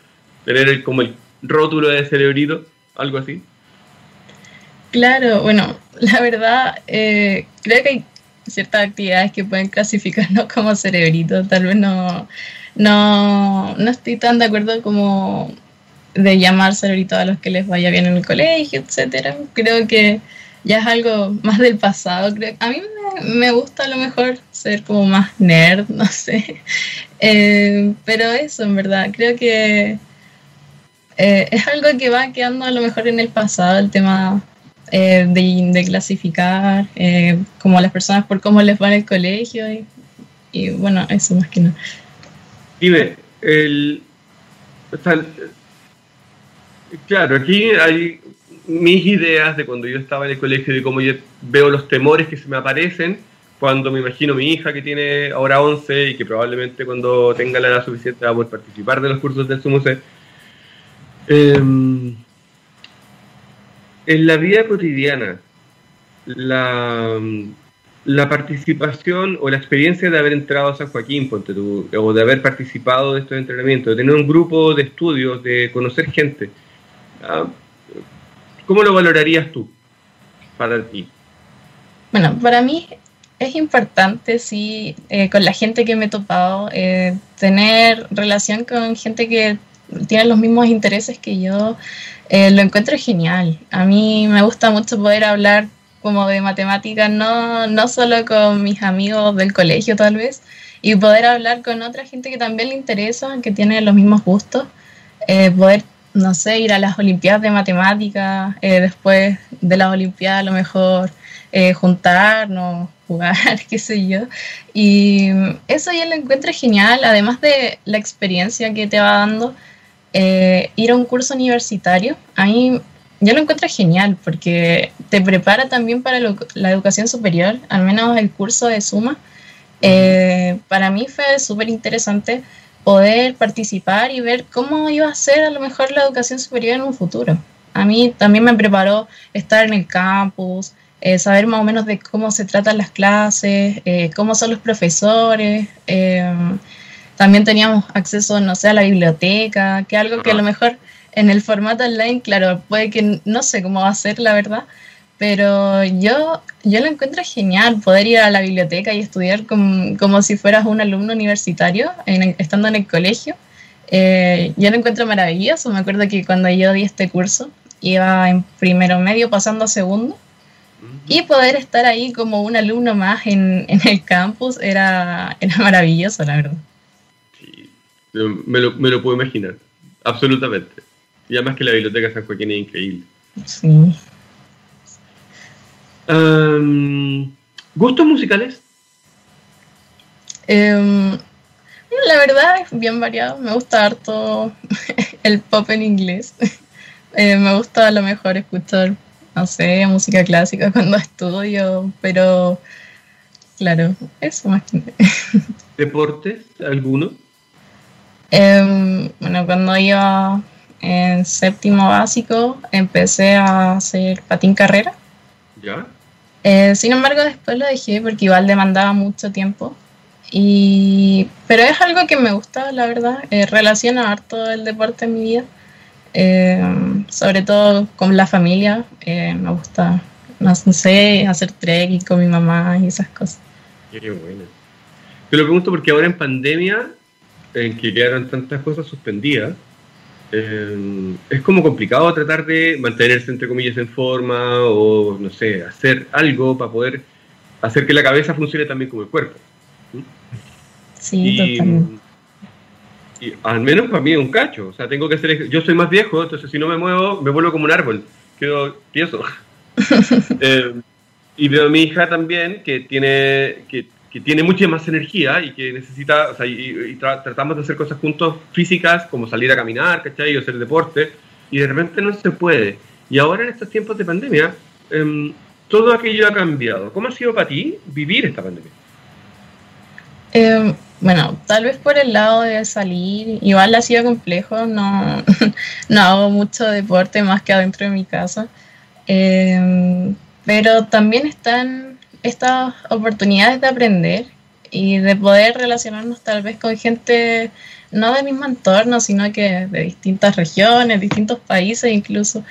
Speaker 1: tener como el rótulo de cerebrito, algo así.
Speaker 3: Claro, bueno, la verdad, eh, creo que hay ciertas actividades que pueden clasificarnos como cerebrito, tal vez no, no, no estoy tan de acuerdo como de llamar cerebrito a los que les vaya bien en el colegio, etcétera. Creo que ya es algo más del pasado. A mí me, gusta a lo mejor ser como más nerd, no sé. Eh, pero eso, en verdad, creo que eh, es algo que va quedando a lo mejor en el pasado, el tema eh, de, clasificar como a las personas por cómo les va en el colegio y, bueno, eso más que nada.
Speaker 1: Dime, el, claro, aquí hay mis ideas de cuando yo estaba en el colegio, de cómo yo veo los temores que se me aparecen cuando me imagino mi hija que tiene ahora 11 y que probablemente cuando tenga la edad suficiente va a poder participar de los cursos del SUMUSE. Em, en la vida cotidiana, la, participación o la experiencia de haber entrado a San Joaquín, ponte o de haber participado de estos entrenamientos, de tener un grupo de estudios, de conocer gente, ¿ah? ¿Cómo lo valorarías tú para ti?
Speaker 3: Bueno, para mí es importante, sí, eh, con la gente que me he topado, eh, tener relación con gente que tiene los mismos intereses que yo. Eh, lo encuentro genial. A mí me gusta mucho poder hablar como de matemáticas, no, no solo con mis amigos del colegio tal vez, y poder hablar con otra gente que también le interesa, que tiene los mismos gustos, poder no sé, ir a las Olimpiadas de Matemáticas, eh, después de las Olimpiadas a lo mejor eh, juntarnos, jugar, qué sé yo. Y eso ya lo encuentro genial, además de la experiencia que te va dando eh, ir a un curso universitario. A mí yo lo encuentro genial porque te prepara también para la educación superior, al menos el curso de Suma. para mí fue súper interesante poder participar y ver cómo iba a ser a lo mejor la educación superior en un futuro. A mí también me preparó estar en el campus, eh, saber más o menos de cómo se tratan las clases, eh, cómo son los profesores. También teníamos acceso, no sé, a la biblioteca, que algo que a lo mejor en el formato online, claro, puede que no sé cómo va a ser, la verdad, pero yo, yo lo encuentro genial poder ir a la biblioteca y estudiar como, si fueras un alumno universitario estando en el colegio. Eh, yo lo encuentro maravilloso. Me acuerdo que cuando yo di este curso iba en primero medio pasando a segundo y poder estar ahí como un alumno más en, el campus era, era maravilloso, la verdad.
Speaker 1: Me lo, me lo puedo imaginar, absolutamente. Y además que la biblioteca de San Joaquín es increíble.
Speaker 3: Sí.
Speaker 1: ¿Gustos musicales?
Speaker 3: Em, la verdad es bien variado. Me gusta harto el pop en inglés. Eh, me gusta a lo mejor escuchar, no sé, música clásica cuando estudio, pero claro, eso más que...
Speaker 1: ¿Deportes? ¿Alguno?
Speaker 3: Em, bueno, cuando iba en séptimo básico empecé a hacer patín carrera.
Speaker 1: ¿Ya?
Speaker 3: Eh, sin embargo, después lo dejé porque igual demandaba mucho tiempo. Y, pero es algo que me gusta, la verdad. Eh, relaciona harto el deporte en mi vida. Eh, sobre todo con la familia. Eh, me gusta, no sé, hacer trekking con mi mamá y esas cosas.
Speaker 1: Qué bueno. Te lo pregunto porque ahora en pandemia, en que quedaron tantas cosas suspendidas, eh, es como complicado tratar de mantenerse, entre comillas, en forma o, no sé, hacer algo para poder hacer que la cabeza funcione también como el cuerpo.
Speaker 3: Sí, totalmente.
Speaker 1: Y al menos para mí es un cacho. O sea, tengo que hacer. Yo soy más viejo, entonces si no me muevo, me vuelvo como un árbol. Quedo tieso. eh, y veo a mi hija también, que tiene, que que tiene mucha más energía y que necesita, o sea, y, tratamos de hacer cosas juntos físicas, como salir a caminar, ¿cachai? O hacer deporte, y de repente no se puede. Y ahora en estos tiempos de pandemia, em, todo aquello ha cambiado. ¿Cómo ha sido para ti vivir esta pandemia?
Speaker 3: Em, bueno, tal vez por el lado de salir, igual ha sido complejo, no, no hago mucho deporte más que adentro de mi casa. Em, pero también están estas oportunidades de aprender y de poder relacionarnos tal vez con gente no del mismo entorno, sino que de distintas regiones, distintos países incluso.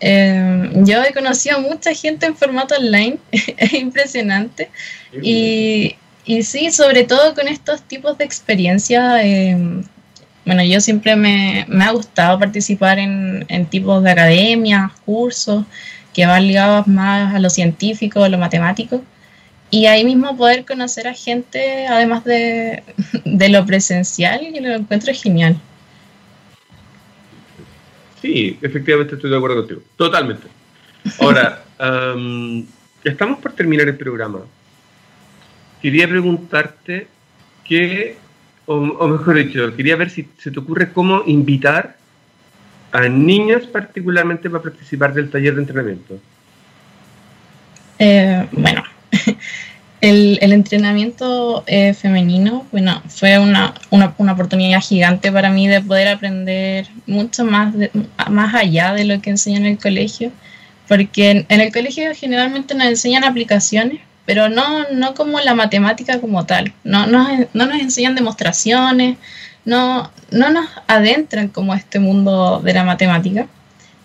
Speaker 3: Eh, yo he conocido a mucha gente en formato online, es impresionante. Y, y, sí, sobre todo con estos tipos de experiencias, eh, bueno, yo siempre me, me, ha gustado participar en, en tipos de academias, cursos que van ligados más a lo científico, a lo matemático y ahí mismo poder conocer a gente, además de, de lo presencial, y lo encuentro genial.
Speaker 1: Sí, efectivamente estoy de acuerdo contigo. Totalmente. Ahora, estamos por terminar el programa. Quería preguntarte qué, o, o, mejor dicho, quería ver si se te ocurre cómo invitar a niñas particularmente para participar del taller de entrenamiento.
Speaker 3: Eh, bueno, el, el, entrenamiento eh, femenino, bueno, fue una, una, una, oportunidad gigante para mí de poder aprender mucho más, más allá de lo que enseñan en el colegio, porque en, en, el colegio generalmente nos enseñan aplicaciones, pero no, no como la matemática como tal, no, no, no nos enseñan demostraciones, no, no nos adentran como este mundo de la matemática.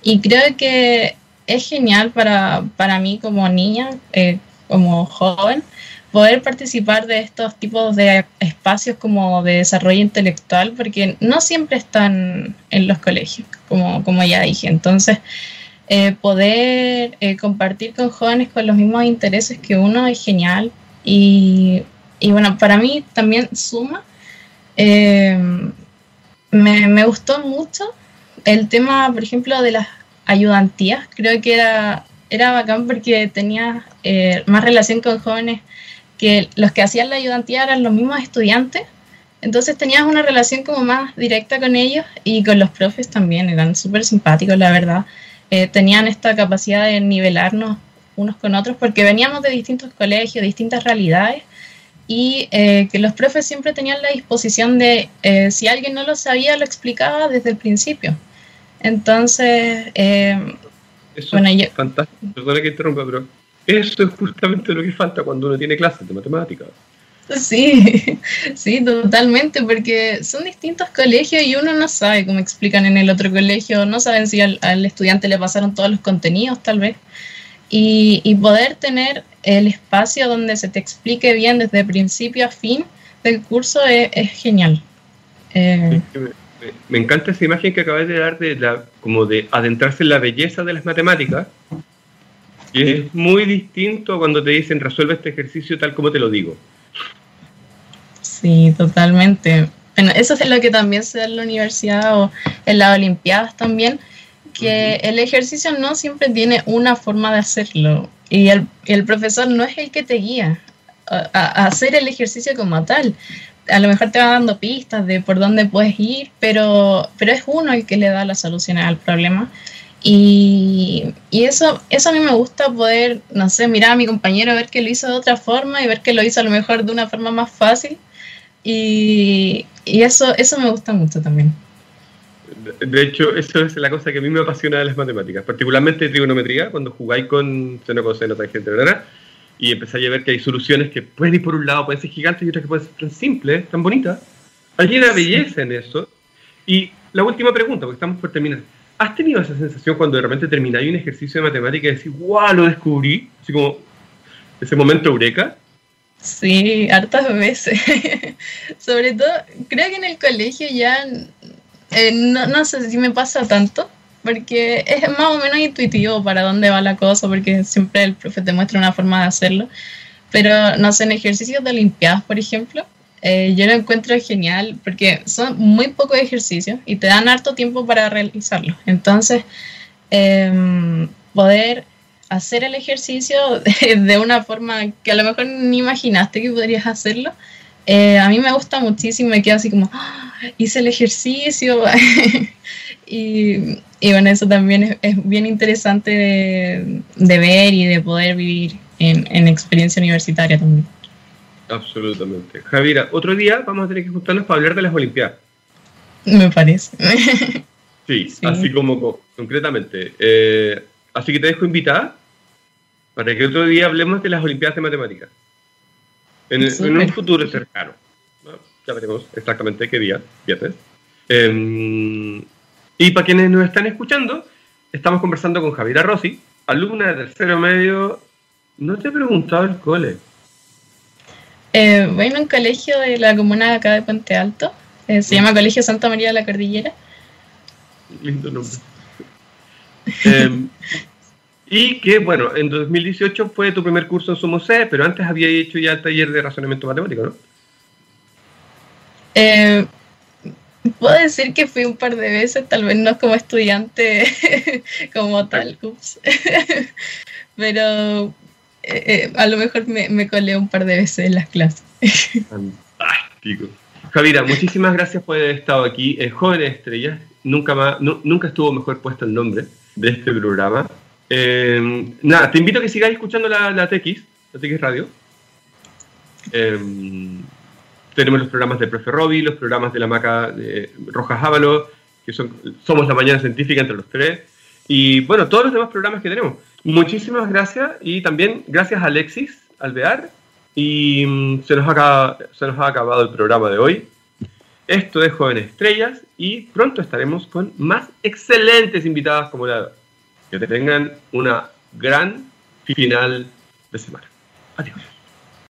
Speaker 3: Y creo que es genial para, para mí como niña, eh, como joven, poder participar de estos tipos de espacios como de desarrollo intelectual, porque no siempre están en los colegios, como, como ya dije. Entonces, eh, poder eh, compartir con jóvenes con los mismos intereses que uno es genial. Y, y bueno, para mí también suma. Me, me gustó mucho el tema, por ejemplo, de las ayudantías. Creo que era era bacán porque tenía eh, más relación con jóvenes que los que hacían la ayudantía eran los mismos estudiantes. Entonces tenías una relación como más directa con ellos y con los profes también, eran súper simpáticos, la verdad. Eh, tenían esta capacidad de nivelarnos unos con otros porque veníamos de distintos colegios, distintas realidades y eh, que los profes siempre tenían la disposición de, eh, si alguien no lo sabía, lo explicaba desde el principio. Entonces, eh,
Speaker 1: eso bueno, es yo... fantástico. Perdona que interrumpa, pero eso es justamente lo que falta cuando uno tiene clases de matemáticas.
Speaker 3: Sí, sí, totalmente, porque son distintos colegios y uno no sabe cómo explican en el otro colegio, no saben si al, al estudiante le pasaron todos los contenidos tal vez. Y, y, poder tener el espacio donde se te explique bien desde principio a fin del curso es, es genial.
Speaker 1: Eh, sí, me encanta esa imagen que acabas de dar de la, como de adentrarse en la belleza de las matemáticas. Y es muy distinto cuando te dicen resuelve este ejercicio tal como te lo digo.
Speaker 3: Sí, totalmente. Bueno, eso es lo que también se da en la universidad o en las Olimpiadas también, que el ejercicio no siempre tiene una forma de hacerlo y el, el profesor no es el que te guía a, a hacer el ejercicio como tal a lo mejor te va dando pistas de por dónde puedes ir, pero, pero es uno el que le da las soluciones al problema. Y, y, eso, eso a mí me gusta poder, no sé, mirar a mi compañero, ver que lo hizo de otra forma y ver que lo hizo a lo mejor de una forma más fácil. Y, y eso, eso me gusta mucho también.
Speaker 1: De hecho, eso es la cosa que a mí me apasiona de las matemáticas, particularmente trigonometría, cuando jugáis con seno, coseno, tangente, ¿verdad? y empecé a ver que hay soluciones que pueden ir por un lado, pueden ser gigantes y otras que pueden ser tan simples, tan bonitas. Hay una belleza en eso. Y la última pregunta, porque estamos por terminar. ¿Has tenido esa sensación cuando de repente termináis un ejercicio de matemática y decís, wow, lo descubrí? Así como ese momento eureka.
Speaker 3: Sí, hartas veces. Sobre todo, creo que en el colegio ya, eh, no, no sé si me pasa tanto, porque es más o menos intuitivo para dónde va la cosa, porque siempre el profe te muestra una forma de hacerlo. Pero, no sé, en ejercicios de Olimpiadas, por ejemplo, eh, yo lo encuentro genial porque son muy pocos ejercicios y te dan harto tiempo para realizarlo. Entonces, eh, poder hacer el ejercicio de, de, una forma que a lo mejor ni imaginaste que podrías hacerlo, eh, a mí me gusta muchísimo, me quedo así como, ¡Ah! hice el ejercicio. y, y, bueno, eso también es, es bien interesante de, de, ver y de poder vivir en, en, experiencia universitaria también.
Speaker 1: Absolutamente. Javiera, otro día vamos a tener que juntarnos para hablar de las Olimpiadas.
Speaker 3: Me parece.
Speaker 1: sí, sí, así como concretamente. Eh, así que te dejo invitada para que otro día hablemos de las Olimpiadas de Matemáticas. En, en un futuro cercano. Ya veremos exactamente qué día, viernes. Em, y para quienes nos están escuchando, estamos conversando con Javiera Rossi, alumna de tercero medio. ¿No te he preguntado el cole?
Speaker 3: Eh, en un colegio de la comuna de acá de Puente Alto. Eh, se llama Colegio Santa María de la Cordillera.
Speaker 1: Lindo nombre. Em, y que, bueno, en 2018 fue tu primer curso en Somosé, pero antes había hecho ya el taller de razonamiento matemático, ¿no?
Speaker 3: Eh, puedo decir que fui un par de veces, tal vez no como estudiante como tal, ups. pero eh, eh, a lo mejor me, me, colé un par de veces en las clases.
Speaker 1: Fantástico. Javiera, muchísimas gracias por haber estado aquí. Jóvenes Estrellas, nunca, más, nunca estuvo mejor puesto el nombre de este programa. Eh, nada, te invito a que sigáis escuchando la, la TX, la TX Radio. Eh, tenemos los programas de Profe Robbie, los programas de la Maca de Rojas Ávalo, que son Somos la Mañana Científica entre los tres. Y bueno, todos los demás programas que tenemos. Muchísimas gracias y también gracias a Alexis Alvear. Y mm, se, nos ha, se nos ha acabado el programa de hoy. Esto es Jóvenes Estrellas y pronto estaremos con más excelentes invitadas como la que tengan una gran final de semana. Adiós.